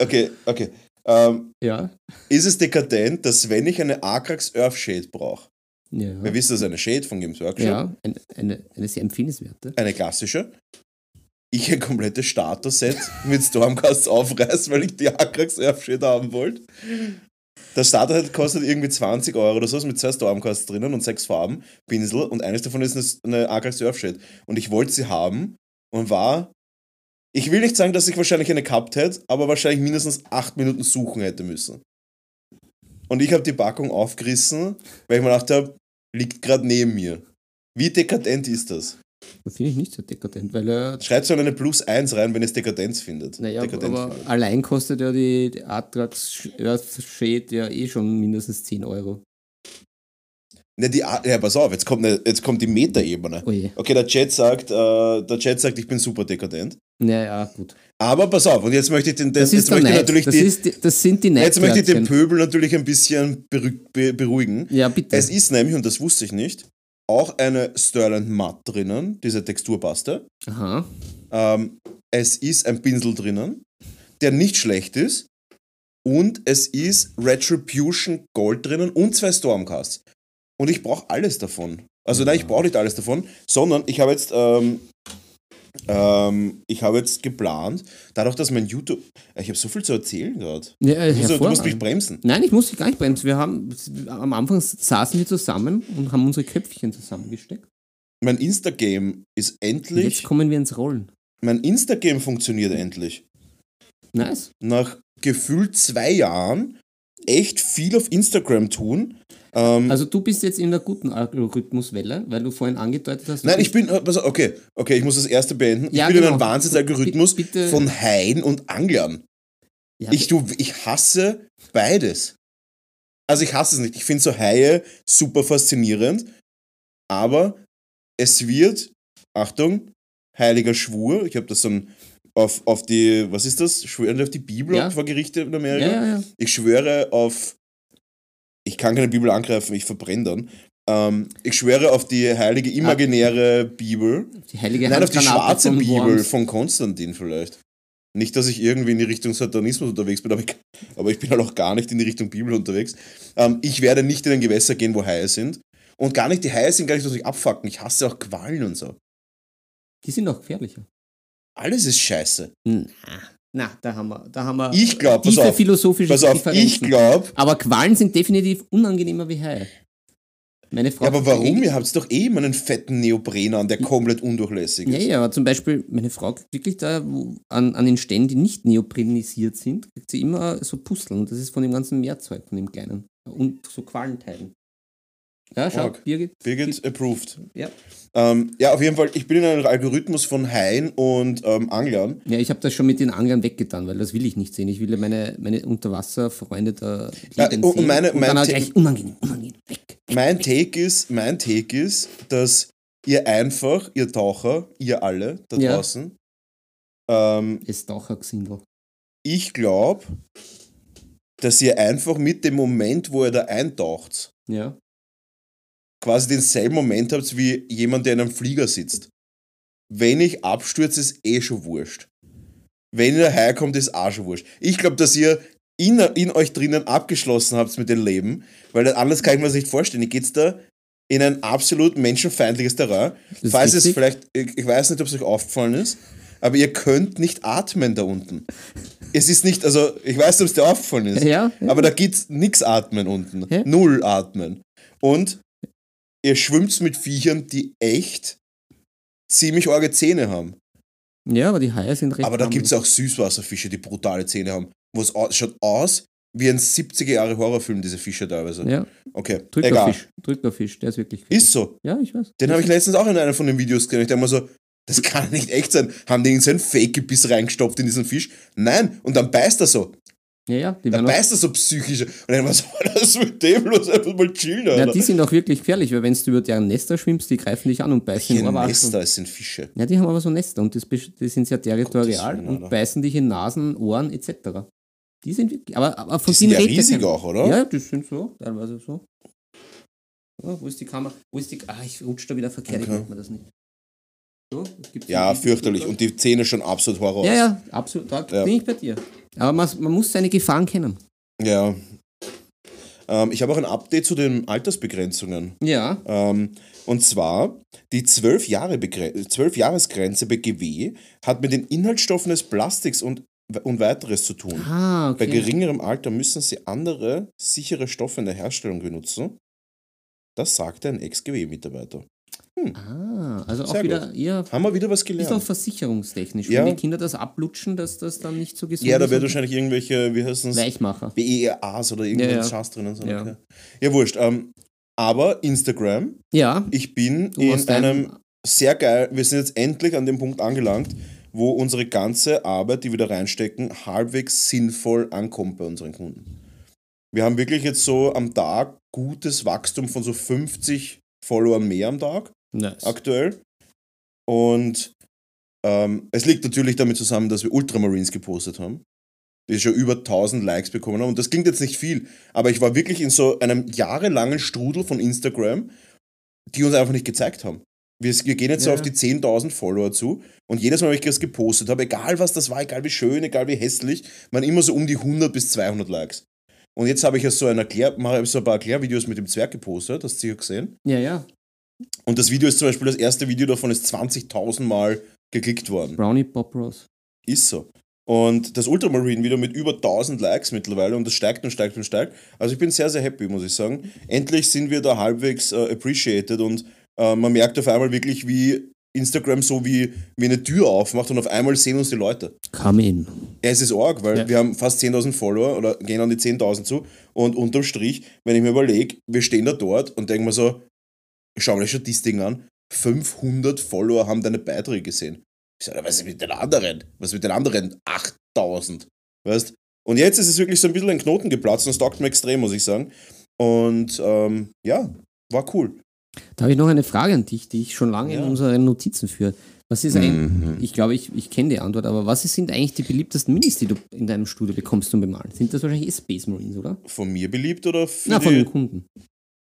okay, okay. Ähm, Ja. ist es dekadent, dass wenn ich eine Akrax Earth-Shade brauche, Ja. wir wissen, das ist eine Shade von Games Workshop, ja. Eine, eine, eine sehr empfehlenswerte. eine klassische, ich ein komplettes Starter-Set mit Stormcasts aufreiß, weil ich die Akrax Earth-Shade haben wollte. Das Starter-Set kostet irgendwie 20 Euro oder so, mit zwei Stormcasts drinnen und sechs Farben, Pinsel und eines davon ist eine, eine Akrax Earth-Shade. Und ich wollte sie haben und war ich will nicht sagen, dass ich wahrscheinlich eine gehabt hätte, aber wahrscheinlich mindestens acht Minuten suchen hätte müssen. Und ich habe die Packung aufgerissen, weil ich mir gedacht habe, liegt gerade neben mir. Wie dekadent ist das? Das finde ich nicht so dekadent, weil er. Schreibt so eine Plus 1 rein, wenn es Dekadenz findet. Naja, dekadent aber findet. allein kostet ja die, die Atrax Earth Shade ja eh schon mindestens 10 Euro. Ne, die, ja, pass auf, jetzt kommt, ne, jetzt kommt die Metaebene. Oh je. Okay, der Chat sagt, äh, der Chat sagt, ich bin super dekadent. Naja, gut. Aber pass auf, und jetzt möchte ich den, den Das jetzt möchte ich natürlich Das, die, ist die, das sind die jetzt möchte ich den. Pöbel natürlich ein bisschen beruhigen. Ja, bitte. Es ist nämlich, und das wusste ich nicht, auch eine Sterling Matt drinnen, diese Texturpaste. Aha. Ähm, es ist ein Pinsel drinnen, der nicht schlecht ist. Und es ist Retribution Gold drinnen und zwei Stormcasts. Und ich brauche alles davon. Also nein, ich brauche nicht alles davon, sondern ich habe jetzt, ähm, ähm, ich habe jetzt geplant, dadurch, dass mein YouTube, ich habe so viel zu erzählen gerade. Ja, Du, äh, musst- du musst mich bremsen. Nein, ich muss dich gar nicht bremsen. Wir haben, am Anfang saßen wir zusammen und haben unsere Köpfchen zusammengesteckt. Mein Instagame ist Und endlich, jetzt kommen wir ins Rollen. mein Instagame funktioniert endlich. Nice. Nach gefühlt zwei Jahren echt viel auf Instagram tun. Ähm, Also du bist jetzt in einer guten Algorithmuswelle, weil du vorhin angedeutet hast. Nein, ich bin, auf, okay, okay, ich muss das erste beenden. Ja, ich bin in genau. einem Wahnsinnsalgorithmus von Haien und Anglern. Ja, Ich, du, ich hasse beides. Also ich hasse es nicht. Ich finde so Haie super faszinierend, aber es wird, Achtung, heiliger Schwur, ich habe das dann auf, auf die, was ist das? Schwören auf die Bibel Ja. vor Gerichte in Amerika? ja, ja, ja. Ich schwöre auf. Ich kann keine Bibel angreifen, ich verbrenne dann. Ähm, ich schwöre auf die heilige imaginäre Bibel. Die heilige Nein, auf die schwarze Bibel Worms. von Konstantin vielleicht. Nicht, dass ich irgendwie in die Richtung Satanismus unterwegs bin, aber ich, aber ich bin halt auch gar nicht in die Richtung Bibel unterwegs. Ähm, ich werde nicht in ein Gewässer gehen, wo Haie sind. Und gar nicht, die Haie sind gar nicht, dass ich abfacken. Ich hasse auch Quallen und so. Die sind noch gefährlicher. Alles ist scheiße. Na, na da haben wir, da haben wir Ich glaube, pass tiefe auf, philosophische pass auf, ich glaube, Aber Qualen sind definitiv unangenehmer wie Haie. Meine Frau ja, aber warum? Ja, Ihr habt doch eh immer einen fetten Neopren an, der komplett undurchlässig ist. ja, aber zum Beispiel, meine Frau kriegt wirklich da wo, an, an den Stellen, die nicht neoprenisiert sind, kriegt sie immer so Pusteln. Und das ist von dem ganzen Meerzeug, von dem Kleinen. Und so Qualenteilen. Ja, schau, Arg. Birgit. Birgit approved. Ja, Ähm, ja, auf jeden Fall, ich bin in einem Algorithmus von Haien und ähm, Anglern. ja ich habe das schon mit den Anglern weggetan, weil das will ich nicht sehen. Ich will ja meine, meine Unterwasserfreunde da Ja, und sehen. meine- und mein dann The- gleich unangenehm, unangenehm, weg, weg. mein Take ist, mein Take ist, dass ihr einfach, ihr Taucher, ihr alle da Ja. draußen, ähm, Es Taucher Gesindel. ich glaube, dass ihr einfach mit dem Moment, wo ihr da eintaucht, Ja. Quasi denselben Moment habt wie jemand, der in einem Flieger sitzt. Wenn ich abstürze, ist eh schon wurscht. Wenn ihr herkommt, ist auch schon wurscht. Ich glaube, dass ihr in, in euch drinnen abgeschlossen habt mit dem Leben, weil anders kann ich mir das nicht vorstellen. Ihr geht da in ein absolut menschenfeindliches Terrain. Falls es vielleicht, ich ich weiß nicht, ob es euch aufgefallen ist, aber ihr könnt nicht atmen da unten. Es ist nicht, also ich weiß nicht, ob es dir aufgefallen ist. Ja, ja. Aber da gibt's nix atmen unten. Hä? Null atmen. Und ihr schwimmt mit Viechern, die echt ziemlich arge Zähne haben. Ja, aber die Haie sind recht Aber da harmlos. gibt's auch Süßwasserfische, die brutale Zähne haben. Wo es au- schaut aus wie ein 70er Jahre Horrorfilm, diese Fische teilweise. Ja, Okay. Drückerfisch. Drückerfisch, der ist wirklich fies. Ist so. Ja, ich weiß. Den habe ich letztens auch in einem von den Videos gesehen. Ich denke mal so, das kann nicht echt sein. Haben die in so ein Fake-Gebiss reingestopft in diesen Fisch? Nein. Und dann beißt er so. Ja, ja, die, werden auch, beißt er so psychisch. Und dann was soll das mit dem los? Einfach mal chillen, ja, die sind auch wirklich gefährlich, weil wenn du über deren Nester schwimmst, die greifen dich an und beißen in Ohrwaschen. Nester, es sind Fische. Ja, die haben aber so Nester und das, die sind sehr territorial Willen, und beißen dich in Nasen, Ohren etc. Die sind wirklich, aber, aber von Die sind ja riesig keiner. auch, oder? Ja, die sind so, teilweise so. Ja, wo ist die Kamera? Wo ist die. Ah, ich rutsche da wieder verkehrt, ich Okay. merke mir das nicht. So, Ja, fürchterlich. Und die Zähne schon absolut Horror. Ja, ja, absolut, da Ja. bin ich bei dir. Aber man, man muss seine Gefahren kennen. ja. Ähm, ich habe auch ein Update zu den Altersbegrenzungen. Ja. Ähm, und zwar, die 12 Jahre Begre- 12 Jahresgrenze bei GW hat mit den Inhaltsstoffen des Plastiks und, und weiteres zu tun. Ah, Bei okay. geringerem Alter müssen sie andere, sichere Stoffe in der Herstellung benutzen. Das sagte ein Ex-GW-Mitarbeiter. Ah, also auch Sehr wieder eher. Haben wir wieder was Ist auch gelernt? versicherungstechnisch. Ja. Wenn die Kinder das ablutschen, dass das dann nicht so gesund Ja, da ist wird wahrscheinlich irgendwelche, wie heißt das? Weichmacher. BEAs oder irgendwas Ja, ja. Schatz drinnen sind. Ja. Okay. Ja, wurscht. Ähm, aber Instagram, Ja, ich bin du in einem sehr geil, wir sind jetzt endlich an dem Punkt angelangt, wo unsere ganze Arbeit, die wir da reinstecken, halbwegs sinnvoll ankommt bei unseren Kunden. Wir haben wirklich jetzt so am Tag gutes Wachstum von so 50 Followern mehr am Tag Nice. aktuell. Und ähm, es liegt natürlich damit zusammen, dass wir Ultramarines gepostet haben, die schon über 1000 Likes bekommen haben. Und das klingt jetzt nicht viel, aber ich war wirklich in so einem jahrelangen Strudel von Instagram, die uns einfach nicht gezeigt haben. Wir, wir gehen jetzt so Ja. auf die 10.000 Follower zu und jedes Mal, wenn ich das gepostet habe, egal was das war, egal wie schön, egal wie hässlich, waren immer so um die 100 bis 200 Likes. Und jetzt habe ich ja so ein, Erklär, mache so ein paar Erklärvideos mit dem Zwerg gepostet, hast du sicher gesehen. Ja, ja. Und das Video ist zum Beispiel, das erste Video davon ist 20.000 Mal geklickt worden. Brownie Pop Rose. Ist so. Und das Ultramarine-Video mit über 1000 Likes mittlerweile und das steigt und steigt und steigt. Also ich bin sehr, sehr happy, muss ich sagen. Endlich sind wir da halbwegs äh, appreciated und äh, man merkt auf einmal wirklich, wie Instagram so wie, wie eine Tür aufmacht und auf einmal sehen uns die Leute. Come in. Es ist arg, weil Ja. wir haben fast 10.000 Follower oder gehen an die 10.000 zu und unterm Strich, wenn ich mir überlege, wir stehen da dort und denken mir so, ich schau mir die Statistiken an, 500 Follower haben deine Beiträge gesehen. Ich sage, was ist mit den anderen? Was ist mit den anderen 8.000? Weißt? Und jetzt ist es wirklich so ein bisschen ein Knoten geplatzt und es taugt mir extrem, muss ich sagen. Und ähm, ja, war cool. Da habe ich noch eine Frage an dich, die ich schon lange Ja. in unseren Notizen führe. Was ist ein, Mhm. ich glaube, ich, ich kenne die Antwort, aber was sind eigentlich die beliebtesten Minis, die du in deinem Studio bekommst zum Bemalen? Sind das wahrscheinlich eh Space Marines, oder? Von mir beliebt oder für Na, von den Kunden.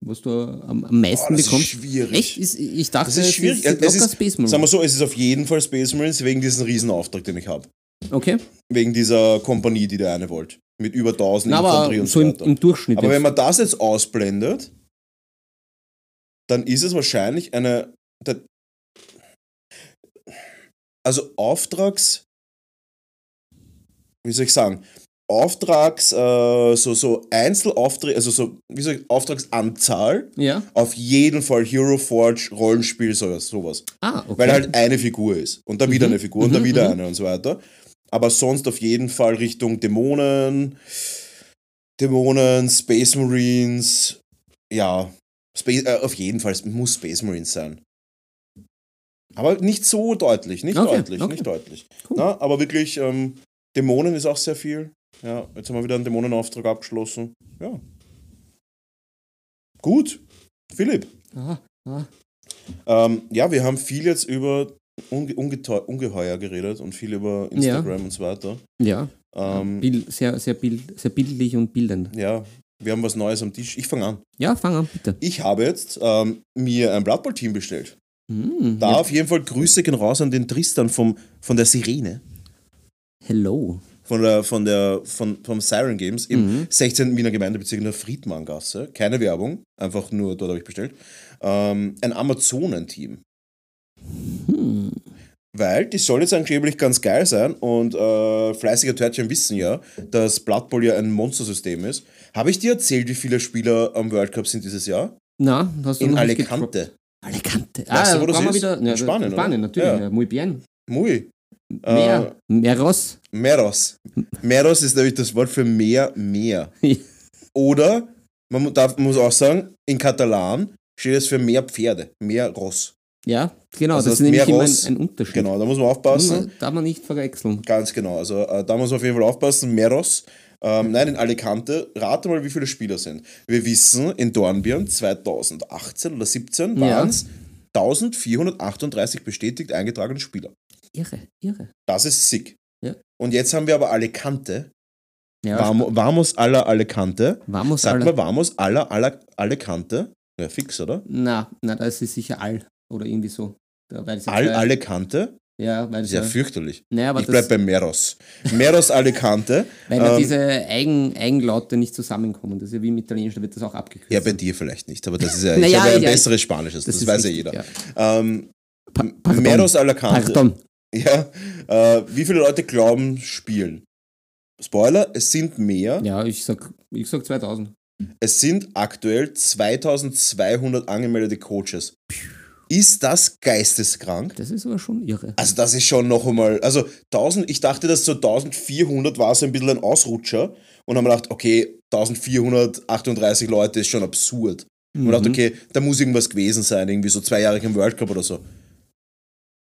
Was du am, am meisten Oh, das ist bekommst. schwierig. Echt? Ist, ich dachte, Das ist schwierig. es ist Es ist, Space Marines. sagen wir so, es ist auf jeden Fall Space Marines wegen diesem Riesenauftrag, den ich habe. Okay. Wegen dieser Kompanie, die der eine wollte. Mit über 1000 Na, Infanterie und so im, weiter. im Durchschnitt. aber jetzt. wenn man das jetzt ausblendet, dann ist es wahrscheinlich eine. Also Auftrags. Wie soll ich sagen? Auftrags, äh, so, so Einzelaufträge, also so, wie soll ich, Auftragsanzahl, ja. auf jeden Fall Hero Forge, Rollenspiel, sowas. sowas. Ah, okay. Weil halt eine Figur ist. Und dann wieder Mhm. eine Figur und dann Mhm, wieder mhm. eine und so weiter. Aber sonst auf jeden Fall Richtung Dämonen, Dämonen, Space Marines, ja, Space, äh, auf jeden Fall, muss Space Marines sein. Aber nicht so deutlich, nicht Okay, deutlich, okay. nicht deutlich. Cool. Na, aber wirklich, ähm, Dämonen ist auch sehr viel. Ja, jetzt haben wir wieder einen Dämonenauftrag abgeschlossen. Ja. Gut. Philipp, Ah, ah. ähm, ja, wir haben viel jetzt über Unge Ungeheuer geredet und viel über Instagram und so weiter. Ja, Ähm, Bild, sehr, sehr, bild, sehr bildlich und bildend. ja, wir haben was Neues am Tisch. Ich fange an. Ja, fang an, bitte. Ich habe jetzt ähm, mir ein Blood Bowl Team bestellt. Hm, Da ja. auf jeden Fall Grüße gehen raus an den Tristan vom, von der Sirene. Hello. Von der, von der, von, vom Siren Games im Mhm. 16. Wiener Gemeindebezirk in der Friedmanngasse. Keine Werbung, einfach nur dort habe ich bestellt. Ähm, ein Amazonenteam. Hm. Weil die soll jetzt angeblich ganz geil sein und äh, fleißige Törtchen wissen ja, dass Blood Bowl ja ein Monstersystem ist. Habe ich dir erzählt, wie viele Spieler am World Cup sind dieses Jahr? Na, hast du In? Alicante. Alicante. Weißt du, wo das ist? Wieder, In ja, Spanien, oder? Spanien, natürlich. Ja. Ja. Muy bien. Muy. Meer. Meros. Meros. Meros ist nämlich das Wort für Meer, Meer. Oder, man darf, muss auch sagen, in Katalan steht es für mehr Pferde, mehr Ross. Ja, genau. Also das das ist nämlich immer ein, Unterschied. Genau, da muss man aufpassen. Muss- Darf man nicht verwechseln. Ganz genau, also äh, da muss man auf jeden Fall aufpassen. Meros. Ähm, nein, in Alicante. Rate mal, wie viele Spieler sind. Wir wissen, in Dornbirn 2018 oder 17 Ja. waren es 1438 bestätigt eingetragene Spieler. Irre, irre. Das ist sick. Ja. Und jetzt haben wir aber Alicante. Ja, Vamo- Vamos a la Alicante. Vamos Sag mal, Vamos a la, a la Alicante. Ja, fix, oder? Na, na, da ist es sicher all. Oder irgendwie so. Da, weil ja Al zwei- Alicante? Ja, weil es Sehr ja, fürchterlich. naja, aber Ich das, bleib bei Meros. Meros Alicante. weil ja ähm, diese Eigen, Eigenlaute nicht zusammenkommen. Das ist ja wie im Italienischen, da wird das auch abgekürzt. Ja, bei dir vielleicht nicht, aber das ist ja, Naja, ich habe ja ein ja, besseres Spanisches, das, ist weiß ja richtig, jeder. Ähm, Pa pardon, Meros Alicante. Pardon. Ja, äh, wie viele Leute glauben, spielen? Spoiler, es sind mehr. Ja, ich sag, ich sag 2000. Es sind aktuell 2200 angemeldete Coaches. Ist das geisteskrank? Das ist aber schon irre. Also das ist schon noch einmal, also 1000, ich dachte, dass so 1400 war so ein bisschen ein Ausrutscher und haben gedacht, okay, 1438 Leute ist schon absurd. Und Mhm. dachte, okay, da muss irgendwas gewesen sein, irgendwie so zwei Jahre im World Cup oder so.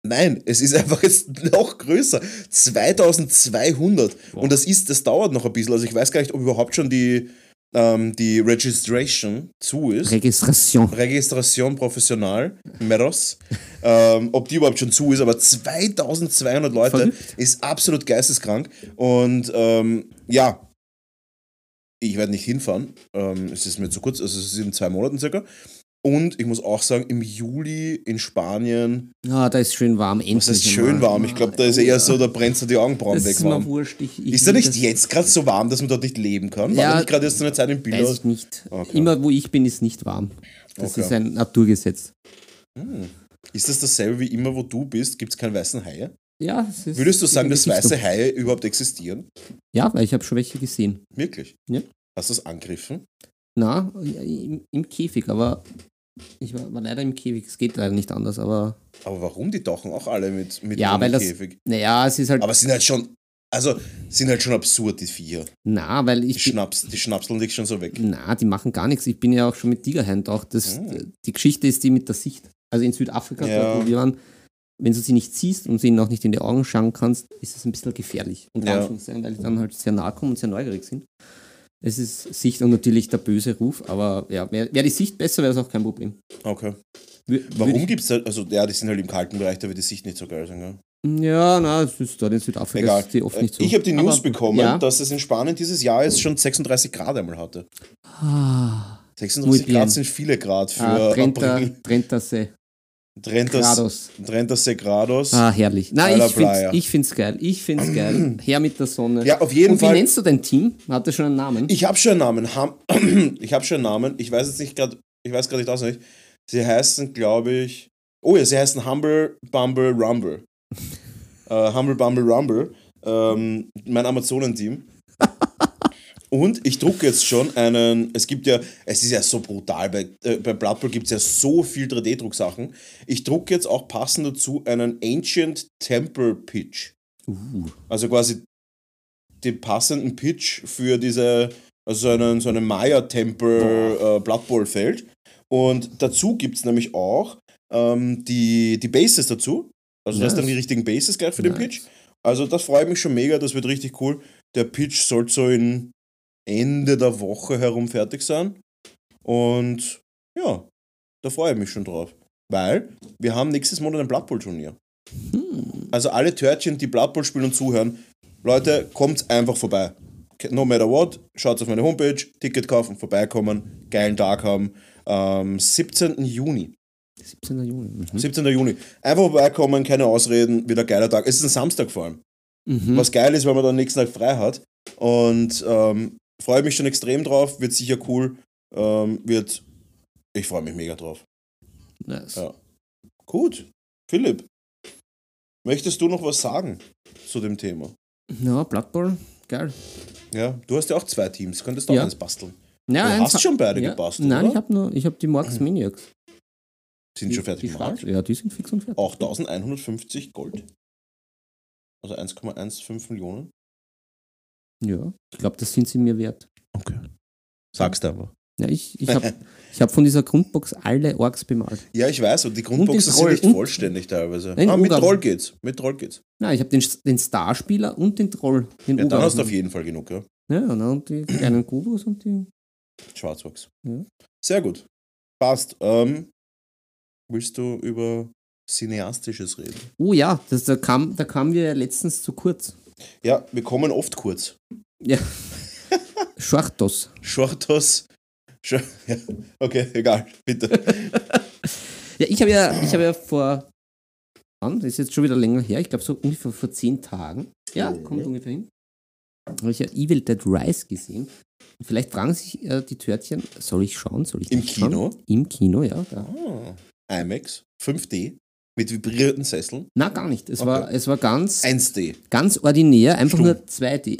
Nein, es ist einfach jetzt noch größer. 2200. Und das ist, das dauert noch ein bisschen. Also ich weiß gar nicht, ob überhaupt schon die, ähm, die Registration zu ist. Registration. Registration professional, Meros, ähm, ob die überhaupt schon zu ist, aber 2200 Leute Verrückt. ist absolut geisteskrank. Und ähm, ja, ich werde nicht hinfahren. Ähm, es ist mir zu kurz, also es ist in zwei Monaten circa. Und ich muss auch sagen, im Juli in Spanien, Ja, da ist schön warm. Endlich was heißt schön warm? Ich glaube, da ist eher so, da brennt so die Augenbrauen Das weg ist warm. wurscht. Ich, ich Ist da nicht jetzt gerade so warm, dass man dort nicht leben kann? War Ja, nicht gerade jetzt so eine Zeit im Weiß Bilder? ich nicht. Okay. Immer wo ich bin, ist nicht warm. Das Okay. ist ein Naturgesetz. Ist das dasselbe wie immer, wo du bist? Gibt es keine weißen Haie? Ja, es ist Würdest du sagen, dass weiße Haie überhaupt existieren? Ja, weil ich habe schon welche gesehen. Wirklich? Ja. Hast du es angegriffen? Na, im, im Käfig, aber ich war, war leider im Käfig. Es geht leider nicht anders, aber Aber warum? Die tauchen auch alle mit, mit Ja, weil das- Käfig. naja, es ist halt. Aber sind halt schon, also sind halt schon absurd, die Viecher. na, weil Die, ich. bin- Schnaps, die schnapseln dich schon so weg. Na, die machen gar nichts. Ich bin ja auch schon mit Tigerhain taucht. Das, Hm. Die Geschichte ist die mit der Sicht. Also in Südafrika, Ja. dort, wo wir waren, wenn du sie nicht siehst und sie ihnen auch nicht in die Augen schauen kannst, ist es ein bisschen gefährlich. Und Ja. Weil die dann halt sehr nahe kommen und sehr neugierig sind. Es ist Sicht und natürlich der böse Ruf, aber ja, wäre wär die Sicht besser, wäre es auch kein Problem. Okay. Würd Warum gibt es da, also ja, die sind halt im kalten Bereich, da wird die Sicht nicht so geil sein, gell? Ja, na, es ist dort in Südafrika Egal. ist die oft nicht so. Ich habe die News Aber- bekommen, Ja. dass es in Spanien dieses Jahr jetzt schon 36 Grad einmal hatte. Ah, 36 Muy bien. Grad sind viele Grad für ah, Trenta, April. Trenta se Trentas. Trentas Grados. Ah, herrlich. Nein, ich find's, ich find's geil. Ich find's geil. Her mit der Sonne. Ja, auf jeden Und wie Fall. nennst du dein Team? Hat das schon einen Namen? Ich habe schon einen Namen. Ham ich habe schon einen Namen. Ich weiß jetzt nicht gerade, ich weiß gerade nicht auswendig. Sie heißen, glaube ich. Oh ja, sie heißen Humble Bumble Rumble. äh, Humble Bumble Rumble. Ähm, mein Amazonenteam. Und ich drucke jetzt schon einen, es gibt ja, es ist ja so brutal, bei, äh, bei Blood Bowl gibt es ja so viel 3D-Drucksachen. Ich drucke jetzt auch passend dazu einen Ancient Temple Pitch. Uh, Also quasi den passenden Pitch für diese, also so einen, so einen Maya-Tempel äh, Blood Bowl Feld. Und dazu gibt es nämlich auch ähm, die, die Bases dazu. Also das Nice. dann die richtigen Bases gleich für den Nice. Pitch. Also das freut mich schon mega, das wird richtig cool. Der Pitch soll so in Ende der Woche herum fertig sein. Und ja, Da freue ich mich schon drauf. Weil wir haben nächstes Monat ein Blood Bowl Turnier. Hm. Also alle Törtchen, die Blood Bowl spielen und zuhören, Leute, kommt einfach vorbei. No matter what, schaut auf meine Homepage, Ticket kaufen, vorbeikommen, geilen Tag haben. Ähm, 17. Juni. 17. Juni. Mhm. 17. Juni. Einfach vorbeikommen, keine Ausreden, wieder geiler Tag. Es ist ein Samstag vor allem. Mhm. Was geil ist, weil man dann nächsten Tag frei hat. Und ähm, freue mich schon extrem drauf, wird sicher cool. Ähm, wird. Ich freue mich mega drauf. Nice. Ja. Gut. Philipp, möchtest du noch was sagen zu dem Thema? Ja, Blood Bowl, geil. Ja, du hast ja auch zwei Teams, könntest du auch Ja. eins basteln. Ja, du hast schon beide ja. gebastelt, Nein, oder? ich habe nur, ich habe die Marks Maniacs. Sind Die- schon fertig gemacht. Ja, die sind fix und fertig. Auch 1150 Gold. Also 1,15 Millionen. Ja, ich glaube, das sind sie mir wert. Okay. Sagst du aber. Ja, ich, ich habe ich hab von dieser Grundbox alle Orks bemalt. Ja, ich weiß, und die Grundboxen den sind nicht und- vollständig teilweise. Nein, ah, mit. Troll geht's. Mit Troll geht's. Nein, ich habe den, den Starspieler und den Troll. Den Ja, dann hast du auf jeden Fall genug, ja. Ja, und dann die kleinen Kubus und die. Schwarzwachs. Ja. Sehr gut. Passt. Ähm, willst du über Cineastisches reden? Oh ja, das, da, kam, da kamen wir ja letztens zu kurz. Ja, wir kommen oft kurz. Ja. Schwartos. Shortos. Sch ja, okay, egal, bitte. Ja, ich habe ja, ich habe ja vor. Wann? Das ist jetzt schon wieder länger her. Ich glaube, so ungefähr vor zehn Tagen. Ja, kommt ungefähr hin. Habe ich ja Evil Dead Rise gesehen. Und vielleicht fragen sich äh, die Törtchen, soll ich schauen? Soll ich Im nicht schauen? Kino? Im Kino, ja. Ah, IMAX, 5D, mit vibrierenden Sesseln. Na, gar nicht. Es, Okay. war, es war ganz, 1D. ganz ordinär, einfach Stumm. nur 2D.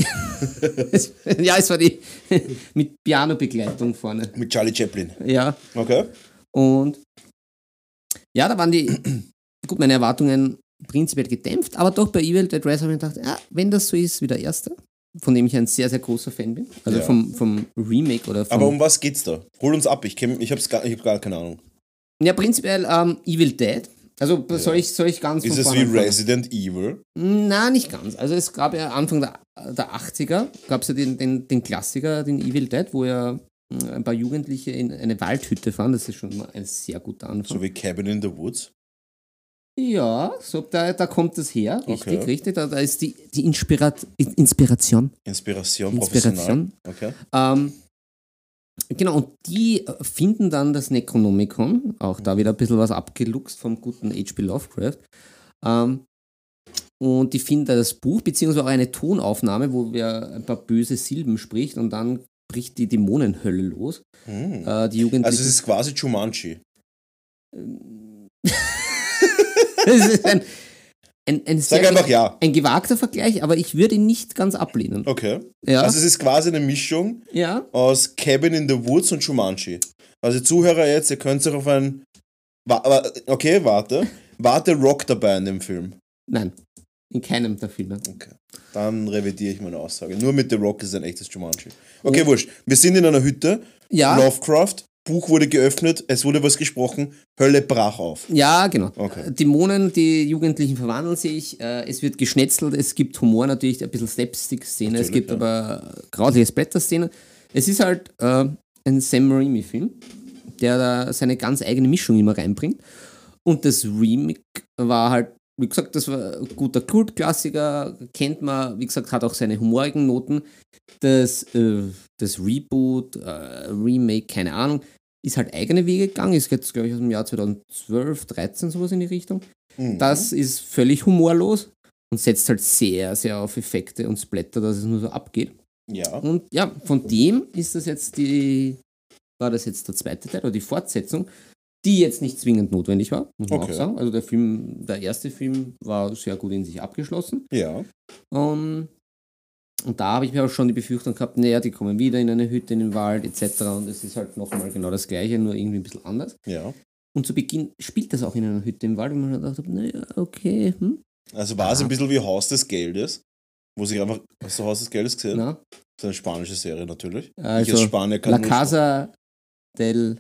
Es- ja, es war die mit Piano-Begleitung vorne. Mit Charlie Chaplin. Ja, Okay. und ja, da waren die, gut, meine Erwartungen prinzipiell gedämpft, aber doch bei Evil Dead Rise habe ich mir gedacht, ja, wenn das so ist wie der erste, von dem ich ein sehr, sehr großer Fan bin, also Ja. vom, vom Remake oder vom... Aber um was geht's da? Hol uns ab, ich, kenn, ich, hab's gar, ich hab gar keine Ahnung. ja, prinzipiell ähm, Evil Dead. Also soll, ich, soll ich ganz Ist es wie anfangen? Resident Evil? Na, nicht ganz. Also es gab ja Anfang der, der 80er, gab es ja den, den, den Klassiker, den Evil Dead, wo ja äh, ein paar Jugendliche in eine Waldhütte fahren. Das ist schon mal ein sehr guter Anfang. So wie Cabin in the Woods? ja, so, da, da kommt das her. Richtig, Okay. richtig. Da, da ist die, die Inspirat Inspiration. Inspiration. Inspiration. Okay. Ähm, genau, und die äh, finden dann das Necronomicon, auch da wieder ein bisschen was abgeluchst vom guten H.P. Lovecraft. Ähm, und die finden da das Buch, beziehungsweise auch eine Tonaufnahme, wo wer ein paar böse Silben spricht und dann bricht die Dämonenhölle los. Hm. Äh, die Jugendlichen. Also es ist quasi Jumanji. Es ist ein, ein, ein, Sag einfach ja. ein gewagter Vergleich, aber ich würde ihn nicht ganz ablehnen. Okay. Ja, Also es ist quasi eine Mischung ja. aus Cabin in the Woods und Jumanji. Also Zuhörer jetzt, ihr könnt sich auf ein... Okay, warte. Warte Rock dabei in dem Film. Nein, in keinem der Filme. Okay. Dann revidiere ich meine Aussage. Nur mit The Rock ist ein echtes Jumanji. Okay, Oh. wurscht. Wir sind in einer Hütte. Ja, Lovecraft. Buch wurde geöffnet. Es wurde was gesprochen. Hölle brach auf. ja, genau. Okay. Dämonen, die Jugendlichen verwandeln sich, äh, es wird geschnetzelt, es gibt Humor natürlich, ein bisschen Slapstick-Szene, es gibt ja. aber grausliche Splatter-Szenen. Es ist halt äh, ein Sam Raimi-Film, der da seine ganz eigene Mischung immer reinbringt. Und das Remake war halt, wie gesagt, das war ein guter Kultklassiker, kennt man, wie gesagt, hat auch seine humorigen Noten. Das, äh, das Reboot, äh, Remake, keine Ahnung, ist halt eigene Wege gegangen, ist jetzt, glaube ich, aus dem Jahr 2012, 13, sowas in die Richtung. Mhm. Das ist völlig humorlos und setzt halt sehr, sehr auf Effekte und Splatter, dass es nur so abgeht. Ja. Und ja, von dem ist das jetzt die, war das jetzt der zweite Teil oder die Fortsetzung, die jetzt nicht zwingend notwendig war, muss man Okay. auch sagen. Also der Film, der erste Film war sehr gut in sich abgeschlossen. Ja. Um, und da habe ich mir auch schon die Befürchtung gehabt, naja, die kommen wieder in eine Hütte in den Wald etc. Und es ist halt nochmal genau das gleiche, nur irgendwie ein bisschen anders. Ja. Und zu Beginn spielt das auch in einer Hütte im Wald, und man hat gedacht, naja, okay, hm, Also war es Ah. ein bisschen wie Haus des Geldes. Wo sich einfach. Hast du Haus des Geldes gesehen? na, Das ist eine spanische Serie natürlich. ich also als Spanier kann La Casa del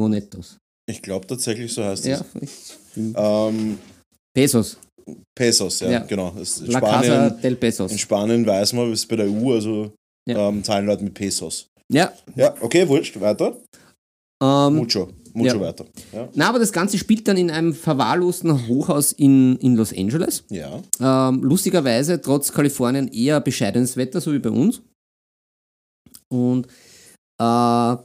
Monetos. Ich glaube tatsächlich, so heißt Ja, es. ich, Ähm, Pesos. Pesos, ja, Ja. genau. In, La Casa Spanien, del Pesos. in Spanien weiß man, es bei der EU, also Ja. ähm, zahlen Leute mit Pesos. Ja, Ja, okay, wurscht, weiter. ähm, Mucho. Mucho Ja. weiter. Ja. Na, aber das Ganze spielt dann in einem verwahrlosten Hochhaus in, in Los Angeles. ja. Ähm, lustigerweise, trotz Kalifornien, eher bescheidenes Wetter, so wie bei uns. Und äh,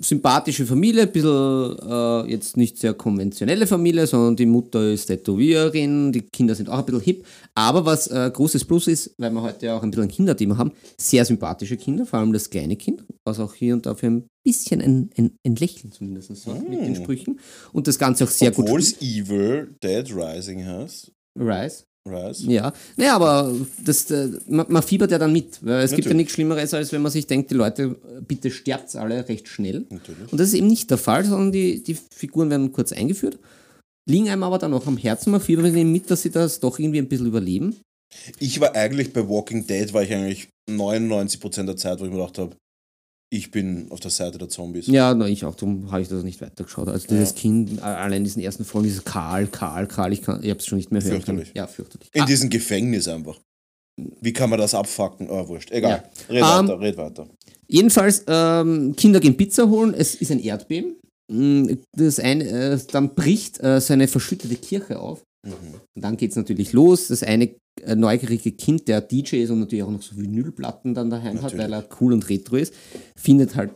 sympathische Familie, ein bisschen äh, jetzt nicht sehr konventionelle Familie, sondern die Mutter ist Tätowiererin, die Kinder sind auch ein bisschen hip. Aber was äh, großes Plus ist, weil wir heute ja auch ein bisschen ein Kinderthema haben, sehr sympathische Kinder, vor allem das kleine Kind, was auch hier und da für ein bisschen ein, ein, ein Lächeln zumindest sorgt mit den Sprüchen. Und das Ganze auch sehr Obwohl gut es Evil Dead Rising heißt. Rise. Rise. Ja, naja, aber das, äh, man, man fiebert ja dann mit. Weil es gibt ja Natürlich. nichts Schlimmeres, als wenn man sich denkt, die Leute, bitte sterbt alle recht schnell. Natürlich. Und das ist eben nicht der Fall, sondern die, die Figuren werden kurz eingeführt, liegen einem aber dann auch am Herzen, man fiebert eben mit, dass sie das doch irgendwie ein bisschen überleben. Ich war eigentlich bei Walking Dead, war ich eigentlich 99% der Zeit, wo ich mir gedacht habe, ich bin auf der Seite der Zombies. Ja, na, ich auch, darum habe ich das nicht weitergeschaut. Also dieses Ja. Kind, allein diesen ersten Folgen, dieses Karl, Karl, Karl, ich, kann- ich habe es schon nicht mehr hören können. Fürchterlich. Ja, fürchterlich. In Ah, diesem Gefängnis einfach. Wie kann man das abfacken? Oh, wurscht. Egal. Red Ähm, weiter, red weiter. Jedenfalls, ähm, Kinder gehen Pizza holen, es ist ein Erdbeben. Mm, Das eine, äh, dann bricht äh, so eine verschüttete Kirche auf. Mhm. Und dann geht es natürlich los. Das eine äh, neugierige Kind, der DJ ist und natürlich auch noch so Vinylplatten dann daheim hat, Natürlich. weil er cool und retro ist, findet halt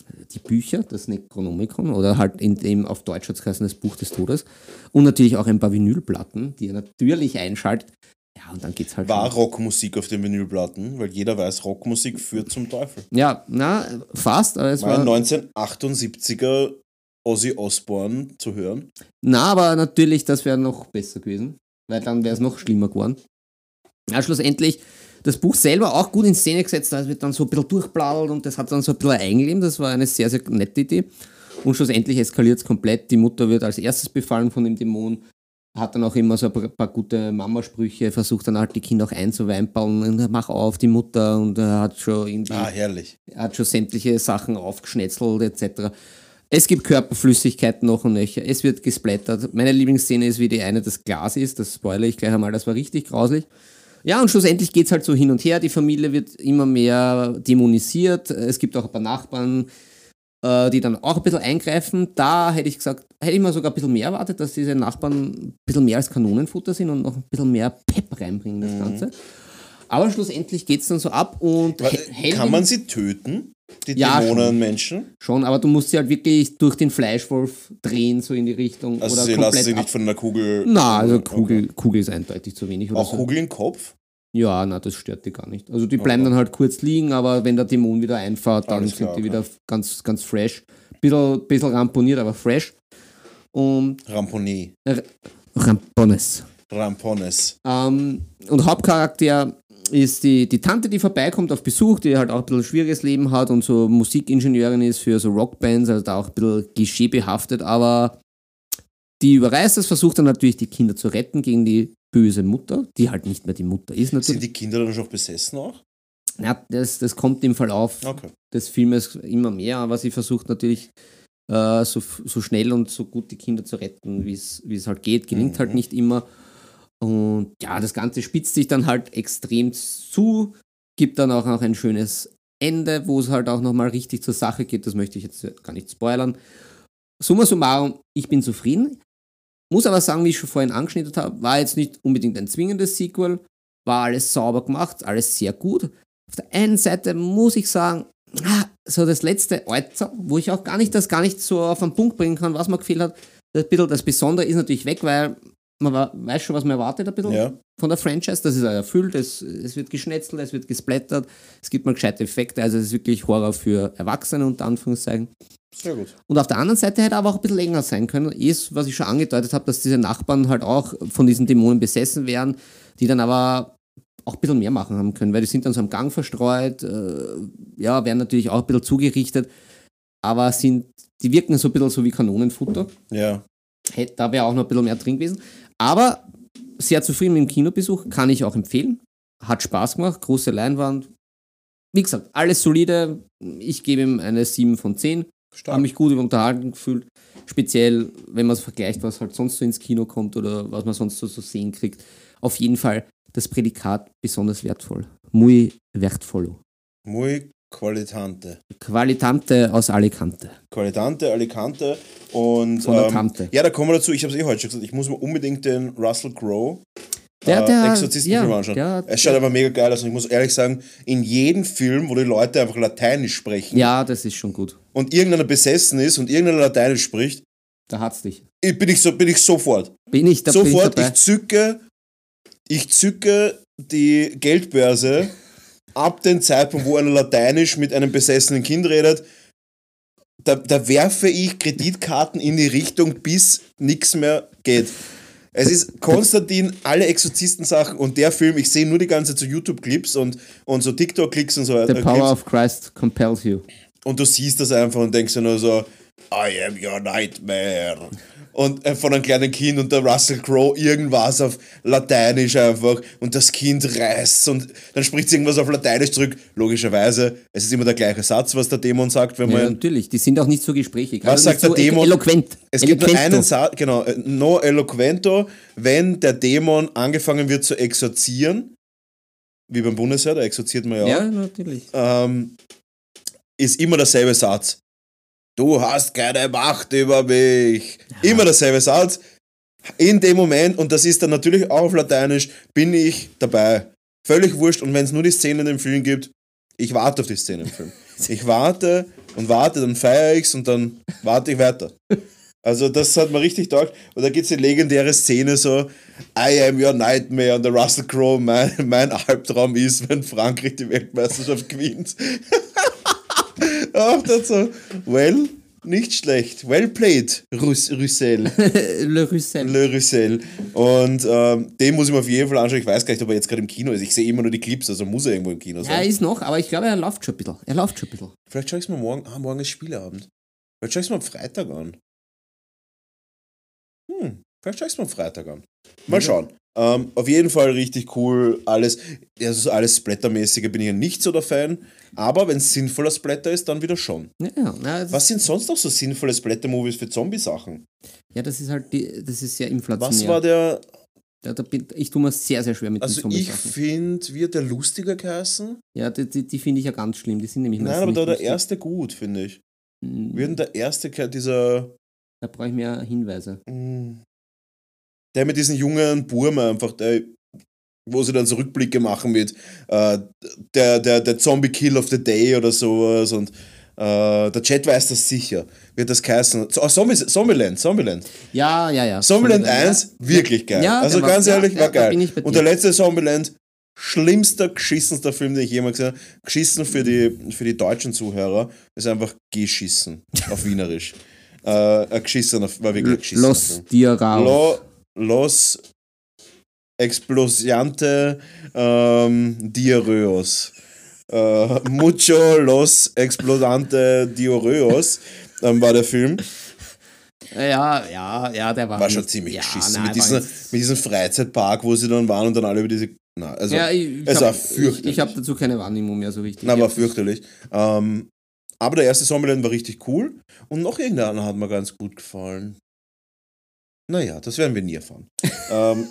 äh, die Bücher, das Necronomicon oder halt in dem auf Deutsch hat es geheißen, das Buch des Todes und natürlich auch ein paar Vinylplatten, die er natürlich einschaltet. Ja, und dann geht's halt War schon. Rockmusik auf den Vinylplatten? Weil jeder weiß, Rockmusik führt zum Teufel. Ja, na, fast, aber es War war... 1978er Ozzy Osbourne zu hören. Na, aber natürlich, das wäre noch besser gewesen, weil dann wäre es noch schlimmer geworden. Ja, schlussendlich, das Buch selber auch gut in Szene gesetzt, das wird dann so ein bisschen durchbladelt und das hat dann so ein bisschen ein Eigenleben, das war eine sehr, sehr nette Idee. Und schlussendlich eskaliert es komplett, die Mutter wird als erstes befallen von dem Dämon, hat dann auch immer so ein paar, paar gute Mamasprüche, versucht dann halt die Kinder auch einzuweimpeln, und mach auf, die Mutter, und er hat schon irgendwie Ah, herrlich. er hat schon sämtliche Sachen aufgeschnetzelt etc. Es gibt Körperflüssigkeiten noch und nöcher. Es wird gesplattert. Meine Lieblingsszene ist, wie die eine das Glas ist. Das spoilere ich gleich einmal. Das war richtig grauslich. Ja, und schlussendlich geht es halt so hin und her. Die Familie wird immer mehr dämonisiert. Es gibt auch ein paar Nachbarn, äh, die dann auch ein bisschen eingreifen. Da hätte ich gesagt, hätte ich mir sogar ein bisschen mehr erwartet, dass diese Nachbarn ein bisschen mehr als Kanonenfutter sind und noch ein bisschen mehr Pep reinbringen, das Ganze. Aber schlussendlich geht es dann so ab und Kann man sie töten? Die Ja, Dämonen-Menschen? Schon, aber du musst sie halt wirklich durch den Fleischwolf drehen, so in die Richtung. Also oder sie lassen komplett sich ab. nicht von einer Kugel. Na, also Okay. Kugel, Kugel ist eindeutig zu wenig. Auch so. Kugel im Kopf? Ja, na, das stört die gar nicht. Also die bleiben Okay. dann halt kurz liegen, aber wenn der Dämon wieder einfahrt, dann Alles sind klar, die okay. wieder ganz, ganz fresh. Bisschen, bisschen ramponiert, aber fresh. Und Ramponet. Rampones. Rampones. Ähm, und Hauptcharakter ist die, die Tante, die vorbeikommt auf Besuch, die halt auch ein bisschen schwieriges Leben hat und so Musikingenieurin ist für so Rockbands, also da auch ein bisschen klischeebehaftet, aber die überreißt das, versucht dann natürlich die Kinder zu retten gegen die böse Mutter, die halt nicht mehr die Mutter ist Sind natürlich. die Kinder dann schon besessen auch? Ja, das, das kommt im Verlauf Okay. des Filmes immer mehr, aber sie versucht natürlich äh, so, so schnell und so gut die Kinder zu retten, wie es wie es halt geht. Gelingt Mhm. halt nicht immer. Und ja, das Ganze spitzt sich dann halt extrem zu, gibt dann auch noch ein schönes Ende, wo es halt auch nochmal richtig zur Sache geht. Das möchte ich jetzt gar nicht spoilern. Summa summarum, ich bin zufrieden. Muss aber sagen, wie ich schon vorhin angeschnitten habe, war jetzt nicht unbedingt ein zwingendes Sequel, war alles sauber gemacht, alles sehr gut. Auf der einen Seite muss ich sagen, so das letzte Alter, wo ich auch gar nicht das gar nicht so auf den Punkt bringen kann, was mir gefehlt hat. Das, bisschen das Besondere ist natürlich weg, weil man weiß schon, was man erwartet ein bisschen Ja. von der Franchise. Das ist erfüllt, es, es wird geschnetzelt, es wird gesplattert, es gibt mal gescheite Effekte, also es ist wirklich Horror für Erwachsene unter Anführungszeichen. Sehr gut. Und auf der anderen Seite hätte aber auch ein bisschen länger sein können. Ist, was ich schon angedeutet habe, dass diese Nachbarn halt auch von diesen Dämonen besessen wären, die dann aber auch ein bisschen mehr machen haben können, weil die sind dann so am Gang verstreut, äh, ja, werden natürlich auch ein bisschen zugerichtet, aber sind, die wirken so ein bisschen so wie Kanonenfutter. Ja. Hätte, da wäre auch noch ein bisschen mehr drin gewesen. Aber sehr zufrieden mit dem Kinobesuch, kann ich auch empfehlen. Hat Spaß gemacht, große Leinwand. Wie gesagt, alles solide. Ich gebe ihm eine 7 von 10. Stark. Habe mich gut unterhalten gefühlt. Speziell, wenn man es vergleicht, was halt sonst so ins Kino kommt oder was man sonst so zu sehen kriegt. Auf jeden Fall das Prädikat besonders wertvoll. Muy wertvoll. Muy Qualitante. Qualitante aus Alicante. Qualitante, Alicante und Von der ähm, Tante. ja, da kommen wir dazu, ich habe es eh heute schon gesagt, ich muss mir unbedingt den Russell Crowe Der, äh, der, Exorzistenfilm ja, anschauen. der, es schaut aber mega geil aus und ich muss ehrlich sagen, in jedem Film, wo die Leute einfach Lateinisch sprechen ja, das ist schon gut. und irgendeiner besessen ist und irgendeiner Lateinisch spricht, Da hat's dich. ich- bin ich, so, bin ich sofort. Bin ich, da bin ich sofort, dabei. ich zücke, ich zücke die Geldbörse ab dem Zeitpunkt, wo einer Lateinisch mit einem besessenen Kind redet. Da, da werfe ich Kreditkarten in die Richtung, bis nichts mehr geht. Es ist Konstantin, alle Exorzistensachen und der Film, ich sehe nur die ganze Zeit so YouTube-Clips und, und so TikTok-Klicks und so The äh, power Clips. of Christ compels you. Und du siehst das einfach und denkst dir nur so, I am your nightmare. Und äh, von einem kleinen Kind und der Russell Crowe irgendwas auf Lateinisch einfach und das Kind reißt und dann spricht sie irgendwas auf Lateinisch zurück. Logischerweise, es ist immer der gleiche Satz, was der Dämon sagt, wenn Ja, man. natürlich, die sind auch nicht so gesprächig. Was also sagt der so Dämon? Eloquent. Es gibt nur einen Satz, genau, äh, no eloquento, wenn der Dämon angefangen wird zu exorzieren, wie beim Bundesheer, da exorziert man ja auch. Ja, natürlich. ähm, ist immer derselbe Satz. Du hast keine Macht über mich. Immer derselbe Satz. In dem Moment, und das ist dann natürlich auch auf Lateinisch, bin ich dabei. Völlig wurscht. Und wenn es nur die Szene in dem Film gibt, ich warte auf die Szene im Film. Ich warte und warte, dann feiere ich's und dann warte ich weiter. Also das hat mir richtig taugt. Und da gibt es die legendäre Szene so, I am your nightmare und der Russell Crowe, mein, mein Albtraum ist, wenn Frankreich die Weltmeisterschaft gewinnt. Auch dazu, well, nicht schlecht. Well played, Rus Russell. Le Russell. Le Russell. Und ähm, den muss ich mir auf jeden Fall anschauen. Ich weiß gar nicht, ob er jetzt gerade im Kino ist. Ich sehe immer nur die Clips, also muss er irgendwo im Kino Ja, sein. er ist noch, aber ich glaube, er läuft schon ein bisschen. Er läuft schon ein bisschen. Vielleicht schaue ich es mir morgen. Ah, morgen ist Spieleabend. Vielleicht schaue ich es mir am Freitag an. Hm, vielleicht schaue ich es mir am Freitag an. Mal schauen. Ähm, auf jeden Fall richtig cool. Alles, also so alles Splattermäßige bin ich ja nicht so der Fan. Aber wenn es sinnvoller Splatter ist, dann wieder schon. Ja, na, Was sind sonst noch so sinnvolle Splatter-Movies für Zombie-Sachen? ja, das ist halt, die, das ist sehr inflationär. Was war der. Da, da bin, ich tue mir sehr, sehr schwer mit Also den ich Zombie-Sachen. finde, wird der lustiger geheißen? Ja, die, die, die finde ich ja ganz schlimm. Die sind nämlich Nein, meistens aber da nicht der lustig. erste gut, finde ich. Hm, Wird denn der erste dieser. Da brauche ich mehr Hinweise. Mm. Der mit diesen jungen Burm einfach, der, wo sie dann so Rückblicke machen mit äh, der, der, der Zombie Kill of the Day oder sowas und äh, der Chat weiß das sicher. Wird das heißen? Oh, Zombie, Zombieland, Zombieland. Ja, ja, ja. Zombieland ja. 1, wirklich geil. Ja, also war- ganz ja, ehrlich, ja, war geil. Und dir. der letzte Zombieland, schlimmster, geschissenster Film, den ich jemals gesehen habe. Geschissen für die, für die deutschen Zuhörer ist einfach geschissen auf Wienerisch. äh, ein geschissener, war wirklich ein geschissener Los Film. Diarao. Lo, los Explosiante ähm, Diarrheos. Äh, mucho Los Explosante Diarrheos ähm, war der Film. Ja, ja, ja, der war. War schon ziemlich ja, geschissen. nein, mit, diesem, mit diesem Freizeitpark, wo sie dann waren und dann alle über diese. Na, also, ja, ich, es ich war hab- Ich, fürchterlich. ich habe dazu keine Wahrnehmung mehr so richtig. na, war hab- fürchterlich. Ähm, aber der erste Zombieland war richtig cool. Und noch irgendeiner hat mir ganz gut gefallen. Naja, das werden wir nie erfahren. ähm,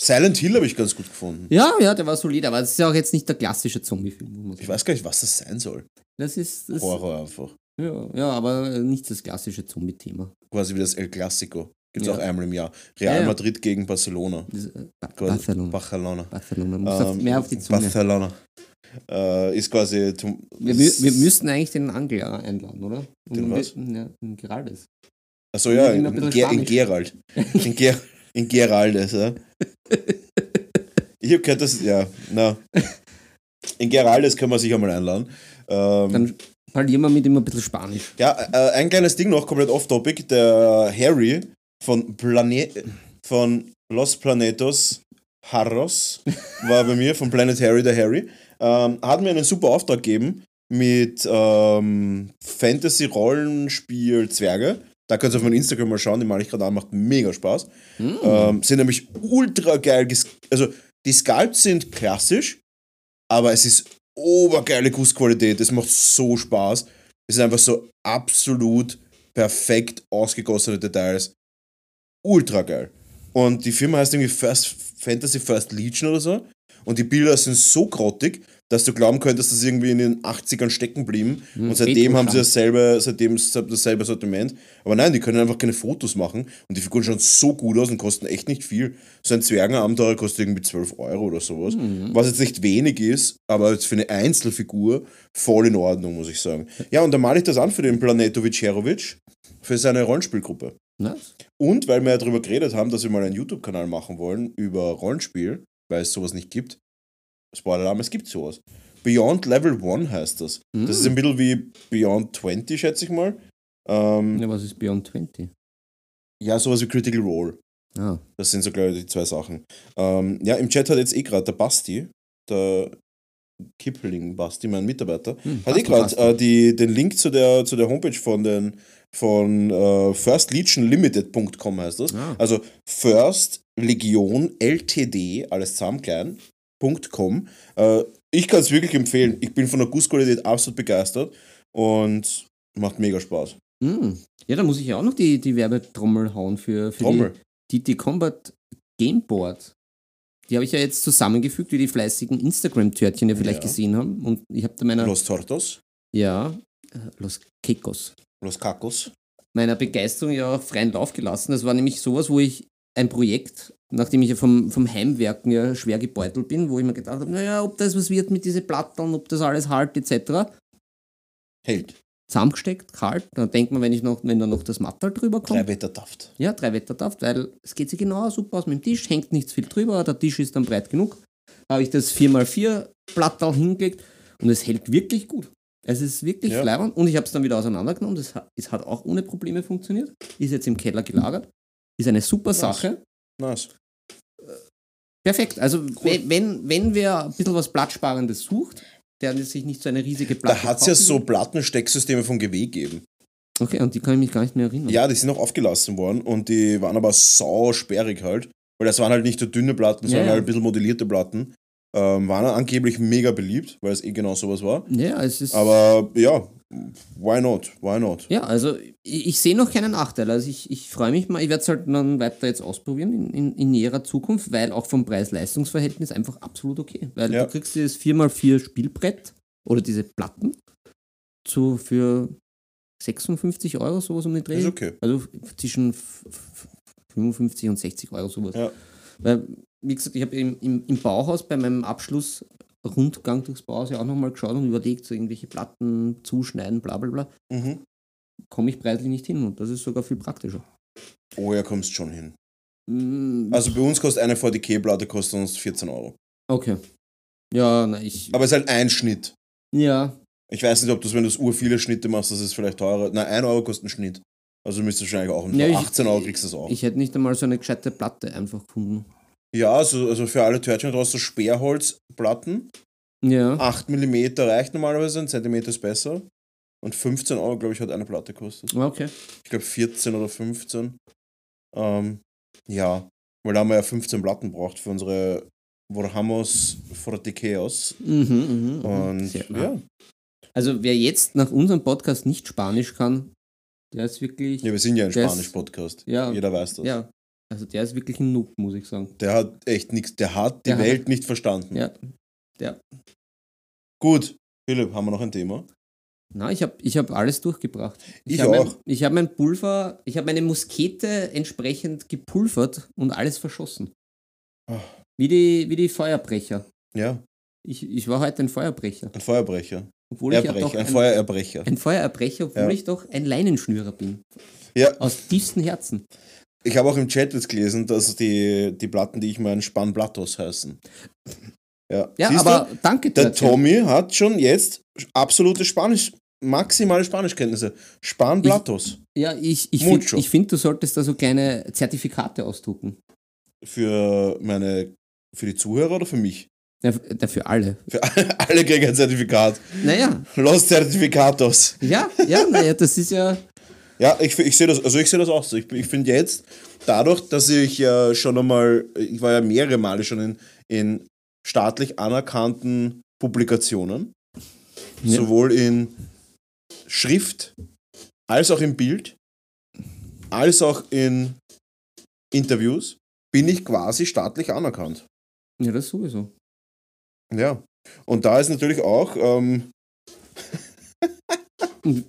Silent Hill habe ich ganz gut gefunden. Ja, ja, der war solid, aber das ist ja auch jetzt nicht der klassische Zombie-Film. Ich weiß gar nicht, was das sein soll. Das ist. Das, Horror einfach. ja, ja, aber nicht das klassische Zombie-Thema. Quasi wie das El Clasico. Gibt es Ja. auch einmal im Jahr. Real Ja. Madrid gegen Barcelona. Das, äh, Ba- Quasi Barcelona. Barcelona. Barcelona. Muss auf- Ähm, mehr auf die Zunge. Barcelona. Äh, ist quasi. Wir, wir müssten eigentlich den Angler einladen, oder? Den was? Ja, den Geraldes. Achso, ja, in, in, Ger in. Gerald. In, Ger in Geraldes, ja. Ich habe gehört, dass. Ja, na. In Geraldes können wir sicher mal einladen. Ähm, Dann parlieren wir mit ihm ein bisschen Spanisch. Ja, äh, ein kleines Ding noch, komplett off-topic. Der Harry von, Plane von Los Planetos Harros war bei mir, von Planet Harry, der Harry, ähm, hat mir einen super Auftrag gegeben mit ähm, Fantasy-Rollenspiel Zwerge. Da könnt ihr auf meinem Instagram mal schauen, die mache ich gerade an, macht mega Spaß. Hm. Ähm, sind nämlich ultra geil. Also, die Sculpts sind klassisch, aber es ist obergeile Gussqualität. Es macht so Spaß. Es ist einfach so absolut perfekt ausgegossene Details. Ultra geil. Und die Firma heißt irgendwie First Fantasy First Legion oder so. Und die Bilder sind so grottig, dass du glauben könntest, dass das irgendwie in den 80ern stecken blieben. Hm, und seitdem haben sie dasselbe, seitdem dasselbe Sortiment. Aber nein, die können einfach keine Fotos machen. Und die Figuren schauen so gut aus und kosten echt nicht viel. So ein Zwergenabenteuer kostet irgendwie 12 Euro oder sowas. Mhm. Was jetzt nicht wenig ist, aber jetzt für eine Einzelfigur voll in Ordnung, muss ich sagen. Ja, und dann male ich das an für den Planeto Vicerovic, für seine Rollenspielgruppe. Nice. Und weil wir ja darüber geredet haben, dass wir mal einen YouTube-Kanal machen wollen über Rollenspiel, weil es sowas nicht gibt. Spoiler-Alarm, es gibt sowas. Beyond Level 1 heißt das. Das ist ein bisschen wie Beyond 20, schätze ich mal. Ähm, Ja, was ist Beyond 20? ja, sowas wie Critical Role. Ah, Das sind so, glaube ich, die zwei Sachen. Ähm, ja, im Chat hat jetzt eh gerade der Basti, der Kipling Basti, mein Mitarbeiter, Hm, hat eh gerade äh, die- den Link zu der, zu der Homepage von den von äh, firstlegionlimited.com heißt das. Ah. Also First Legion LTD, alles zusammen klein, .com. Äh, ich kann es wirklich empfehlen. Ich bin von der Gussqualität absolut begeistert und macht mega Spaß. Hm. Ja, da muss ich ja auch noch die, die Werbetrommel hauen für, für Trommel. die TT Combat Gameboard. Die habe ich ja jetzt zusammengefügt, wie die fleißigen Instagram-Törtchen ja vielleicht Ja. gesehen haben. Und ich habe da meiner, Los Tortos, ja, äh, Los Kekos, Los Cacos. meiner Begeisterung ja freien Lauf gelassen. Das war nämlich sowas, wo ich ein Projekt, nachdem ich ja vom, vom Heimwerken ja schwer gebeutelt bin, wo ich mir gedacht habe, naja, ob das was wird mit diesen Platten, ob das alles halt etc. Held. Zusammengesteckt, kalt. Dann denkt man, wenn ich noch, wenn da noch das Mattel drüber kommt. Drei Wetter Taft. Ja, drei Wettertaft, weil es geht sich genau super aus mit dem Tisch, hängt nichts viel drüber, der Tisch ist dann breit genug. Habe ich das 4x4 Plattal hingelegt und es hält wirklich gut. Es ist wirklich Ja. ja. und ich habe es dann wieder auseinandergenommen. Das es hat auch ohne Probleme funktioniert. Ist jetzt im Keller gelagert. Ist eine super. Sache. Nice. Perfekt. Also wenn, wenn, wenn wer ein bisschen was Platzsparendes sucht, der sich nicht so eine riesige Platte Da hat es ja so. Plattenstecksysteme von GW gegeben. Okay, und die kann ich mich gar nicht mehr erinnern. Ja, die sind auch aufgelassen worden und die waren aber sau sperrig halt. Weil das waren halt nicht so dünne Platten, sondern Ja, ja. halt ein bisschen modellierte Platten. Ähm, waren angeblich mega beliebt, weil es eh genau sowas war. ja es ist. Aber ja, why not? Why not? Ja, also ich, ich sehe noch keinen Nachteil. Also ich, ich freue mich mal, ich werde es halt dann weiter jetzt ausprobieren in, in, in näherer Zukunft, weil auch vom Preis-Leistungs-Verhältnis einfach absolut okay. Weil Ja. du kriegst dieses 4x4 Spielbrett oder diese Platten zu, für 56 Euro, sowas um den Dreh. Ist okay. Also zwischen f- f- 55 und 60 Euro sowas. Ja. Weil, wie gesagt, ich habe im, im, im Bauhaus bei meinem Abschlussrundgang durchs Bauhaus ja auch nochmal geschaut und überlegt, so irgendwelche Platten zuschneiden, bla bla bla Mhm. komme ich preislich nicht hin und das ist sogar viel praktischer. Oh ja, kommst schon hin. Mm, Also bei uns kostet eine VDK-Platte kostet uns 14 Euro. okay. Ja, na, ich. Aber es ist halt ein Schnitt. Ja, Ich weiß nicht, ob du, wenn du ur viele Schnitte machst, das ist vielleicht teurer. Nein, 1 Euro kostet ein Schnitt. Also müsstest du wahrscheinlich auch. Ja, ich- 18 Euro kriegst du das auch. ich hätte nicht einmal so eine gescheite Platte einfach gefunden. ja, also, also für alle Törtchen draußen so Sperrholzplatten. Ja. 8 mm reicht normalerweise, ein Zentimeter ist besser. Und 15 Euro, glaube ich, hat eine Platte gekostet. Okay. Ich glaube 14 oder 15. Ähm, ja, weil da haben wir ja 15 Platten braucht für unsere Warhammers Forticheos. Mhm, mhm, mhm. Und ja. Also, wer jetzt nach unserem Podcast nicht Spanisch kann, der ist wirklich. ja, wir sind ja ein Spanisch-Podcast. Ja. Jeder weiß das. Ja. Also, der ist wirklich ein Noob, muss ich sagen. Der hat echt nichts, der hat die Der hat- Welt nicht verstanden. Ja. Der. Gut, Philipp, haben wir noch ein Thema? Na, ich habe ich hab alles durchgebracht. Ich hab auch. Mein, ich habe mein Pulver, ich habe meine Muskete entsprechend gepulvert und alles verschossen. Ah. Wie die, wie die Feuerbrecher. Ja, Ich, ich war heute ein Feuerbrecher. ein Feuerbrecher. Obwohl ich ja Erbrecher, doch ein, ein, Feuererbrecher. ein Feuererbrecher, obwohl Ja. ich doch ein Leinenschnürer bin. Ja, Aus tiefstem Herzen. ich habe auch im Chat jetzt gelesen, dass die, die Platten, die ich meine, Spanblattos heißen. Ja, Ja, Siehst aber du? danke, der Törtchen. Tommy hat schon jetzt absolute Spanisch, maximale Spanischkenntnisse. Spanblattos. Ja, ich, ich finde, find, du solltest da so kleine Zertifikate ausdrucken. Für meine, für die Zuhörer oder für mich? Ja, für alle. Für alle, kriegen ein Zertifikat. Naja, Los Certificatos. ja, ja, naja, das ist ja. Ja, ich, ich sehe das, also ich sehe das auch so. Ich, ich finde jetzt, dadurch, dass ich ja schon einmal, ich war ja mehrere Male schon in, in staatlich anerkannten Publikationen, Ja. sowohl in Schrift als auch im Bild, als auch in Interviews, bin ich quasi staatlich anerkannt. Ja, das sowieso. Ja, Und da ist natürlich auch. Ähm,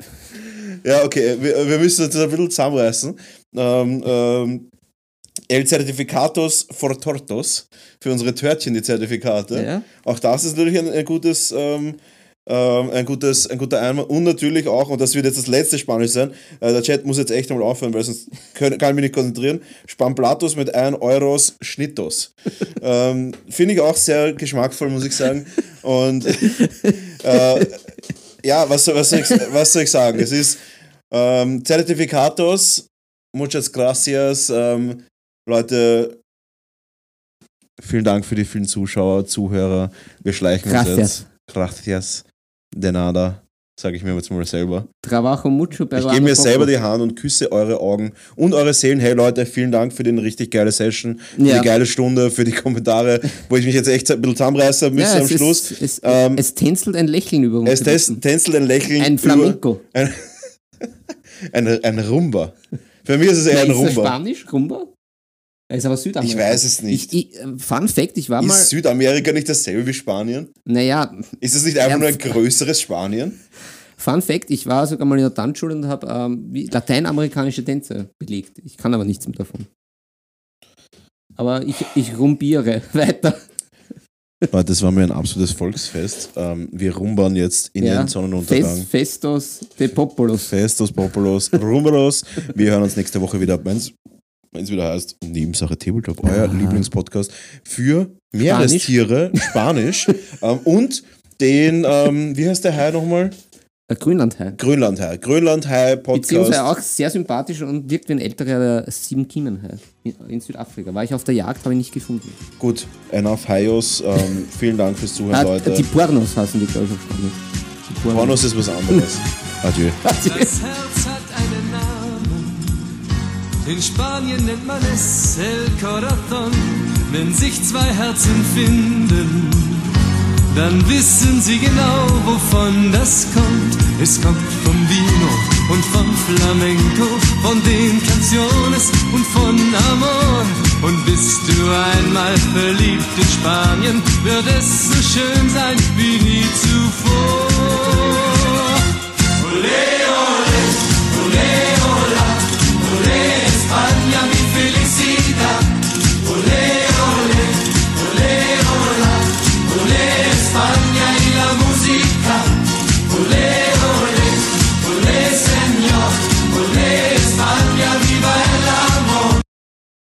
ja, okay, wir, wir müssen uns ein bisschen zusammenreißen. Ähm, ähm, El Certificatos for Tortos für unsere Törtchen, die Zertifikate. Ja. Auch das ist natürlich ein, ein gutes. Ähm, ähm, ein, gutes, ein guter Einwand. Und natürlich auch, und das wird jetzt das letzte Spanisch sein, äh, der Chat muss jetzt echt einmal aufhören, weil sonst können, kann ich mich nicht konzentrieren. Spamplatos mit 1 Euros Schnittos. ähm, Finde ich auch sehr geschmackvoll, muss ich sagen. Und äh, ja, was, soll- was, soll ich, was soll ich sagen? Es ist ähm, Certificatos, muchas gracias, ähm, Leute. Vielen Dank für die vielen Zuschauer, Zuhörer. Wir schleichen uns Gracias. jetzt. Gracias. De nada. Sage ich mir jetzt mal selber. Trabajo mucho, pero Ich gebe mir selber die Hand und küsse eure Augen und eure Seelen. Hey Leute, vielen Dank für den richtig geile Session, für Ja. die geile Stunde, für die Kommentare, wo ich mich jetzt echt ein bisschen zusammenreißen müsste Ja, am Schluss. Ist, es, Ähm, es tänzelt ein Lächeln über uns. Es tänzelt ein Lächeln. Ein über- Flamenco. Ein, ein, ein Rumba. Für mich ist es eher ein Nein, ist das Rumba. Spanisch, Rumba? Er ist aber Südamerika. Ich weiß es nicht. Ich, ich, äh, Fun Fact, ich war mal. Ist Südamerika nicht dasselbe wie Spanien? Naja, Ist es nicht einfach Ja, nur ein größeres Spanien? Fun Fact, ich war sogar mal in der Tanzschule und habe ähm, lateinamerikanische Tänze belegt. Ich kann aber nichts mehr davon. Aber ich, ich rumbiere weiter. Das war mir ein absolutes Volksfest. Ähm, wir rumbern jetzt in Ja, den Sonnenuntergang. Fest, Festos de Populos. Festos, Populos, Rumberos. Wir hören uns nächste Woche wieder, wenn es wieder heißt, Nebensache Tabletop, euer Aha. Lieblingspodcast für Meerestiere, Spanisch, ähm, und den, ähm, wie heißt der Hai nochmal? Grönlandhai. Grönlandhai. Grönlandhai Beziehungsweise Podcast. auch sehr sympathisch und wirkt wie ein älterer der sieben Kiemenhai in, Südafrika. War ich auf der Jagd, habe ich nicht gefunden. Gut, enough Haios. Ähm, vielen Dank fürs Zuhören, Ah, Leute. die Pornos heißen die, glaube ich, auf Spanisch. Die Pornos. Pornos ist was anderes. Adieu. Das In Spanien nennt man es El Corazón. Wenn sich zwei Herzen finden, dann wissen sie genau, wovon das kommt. Es kommt vom Vino und vom Flamenco, von den Canciones und von Amor. Und bist du einmal verliebt in Spanien, wird es so schön sein wie nie zuvor.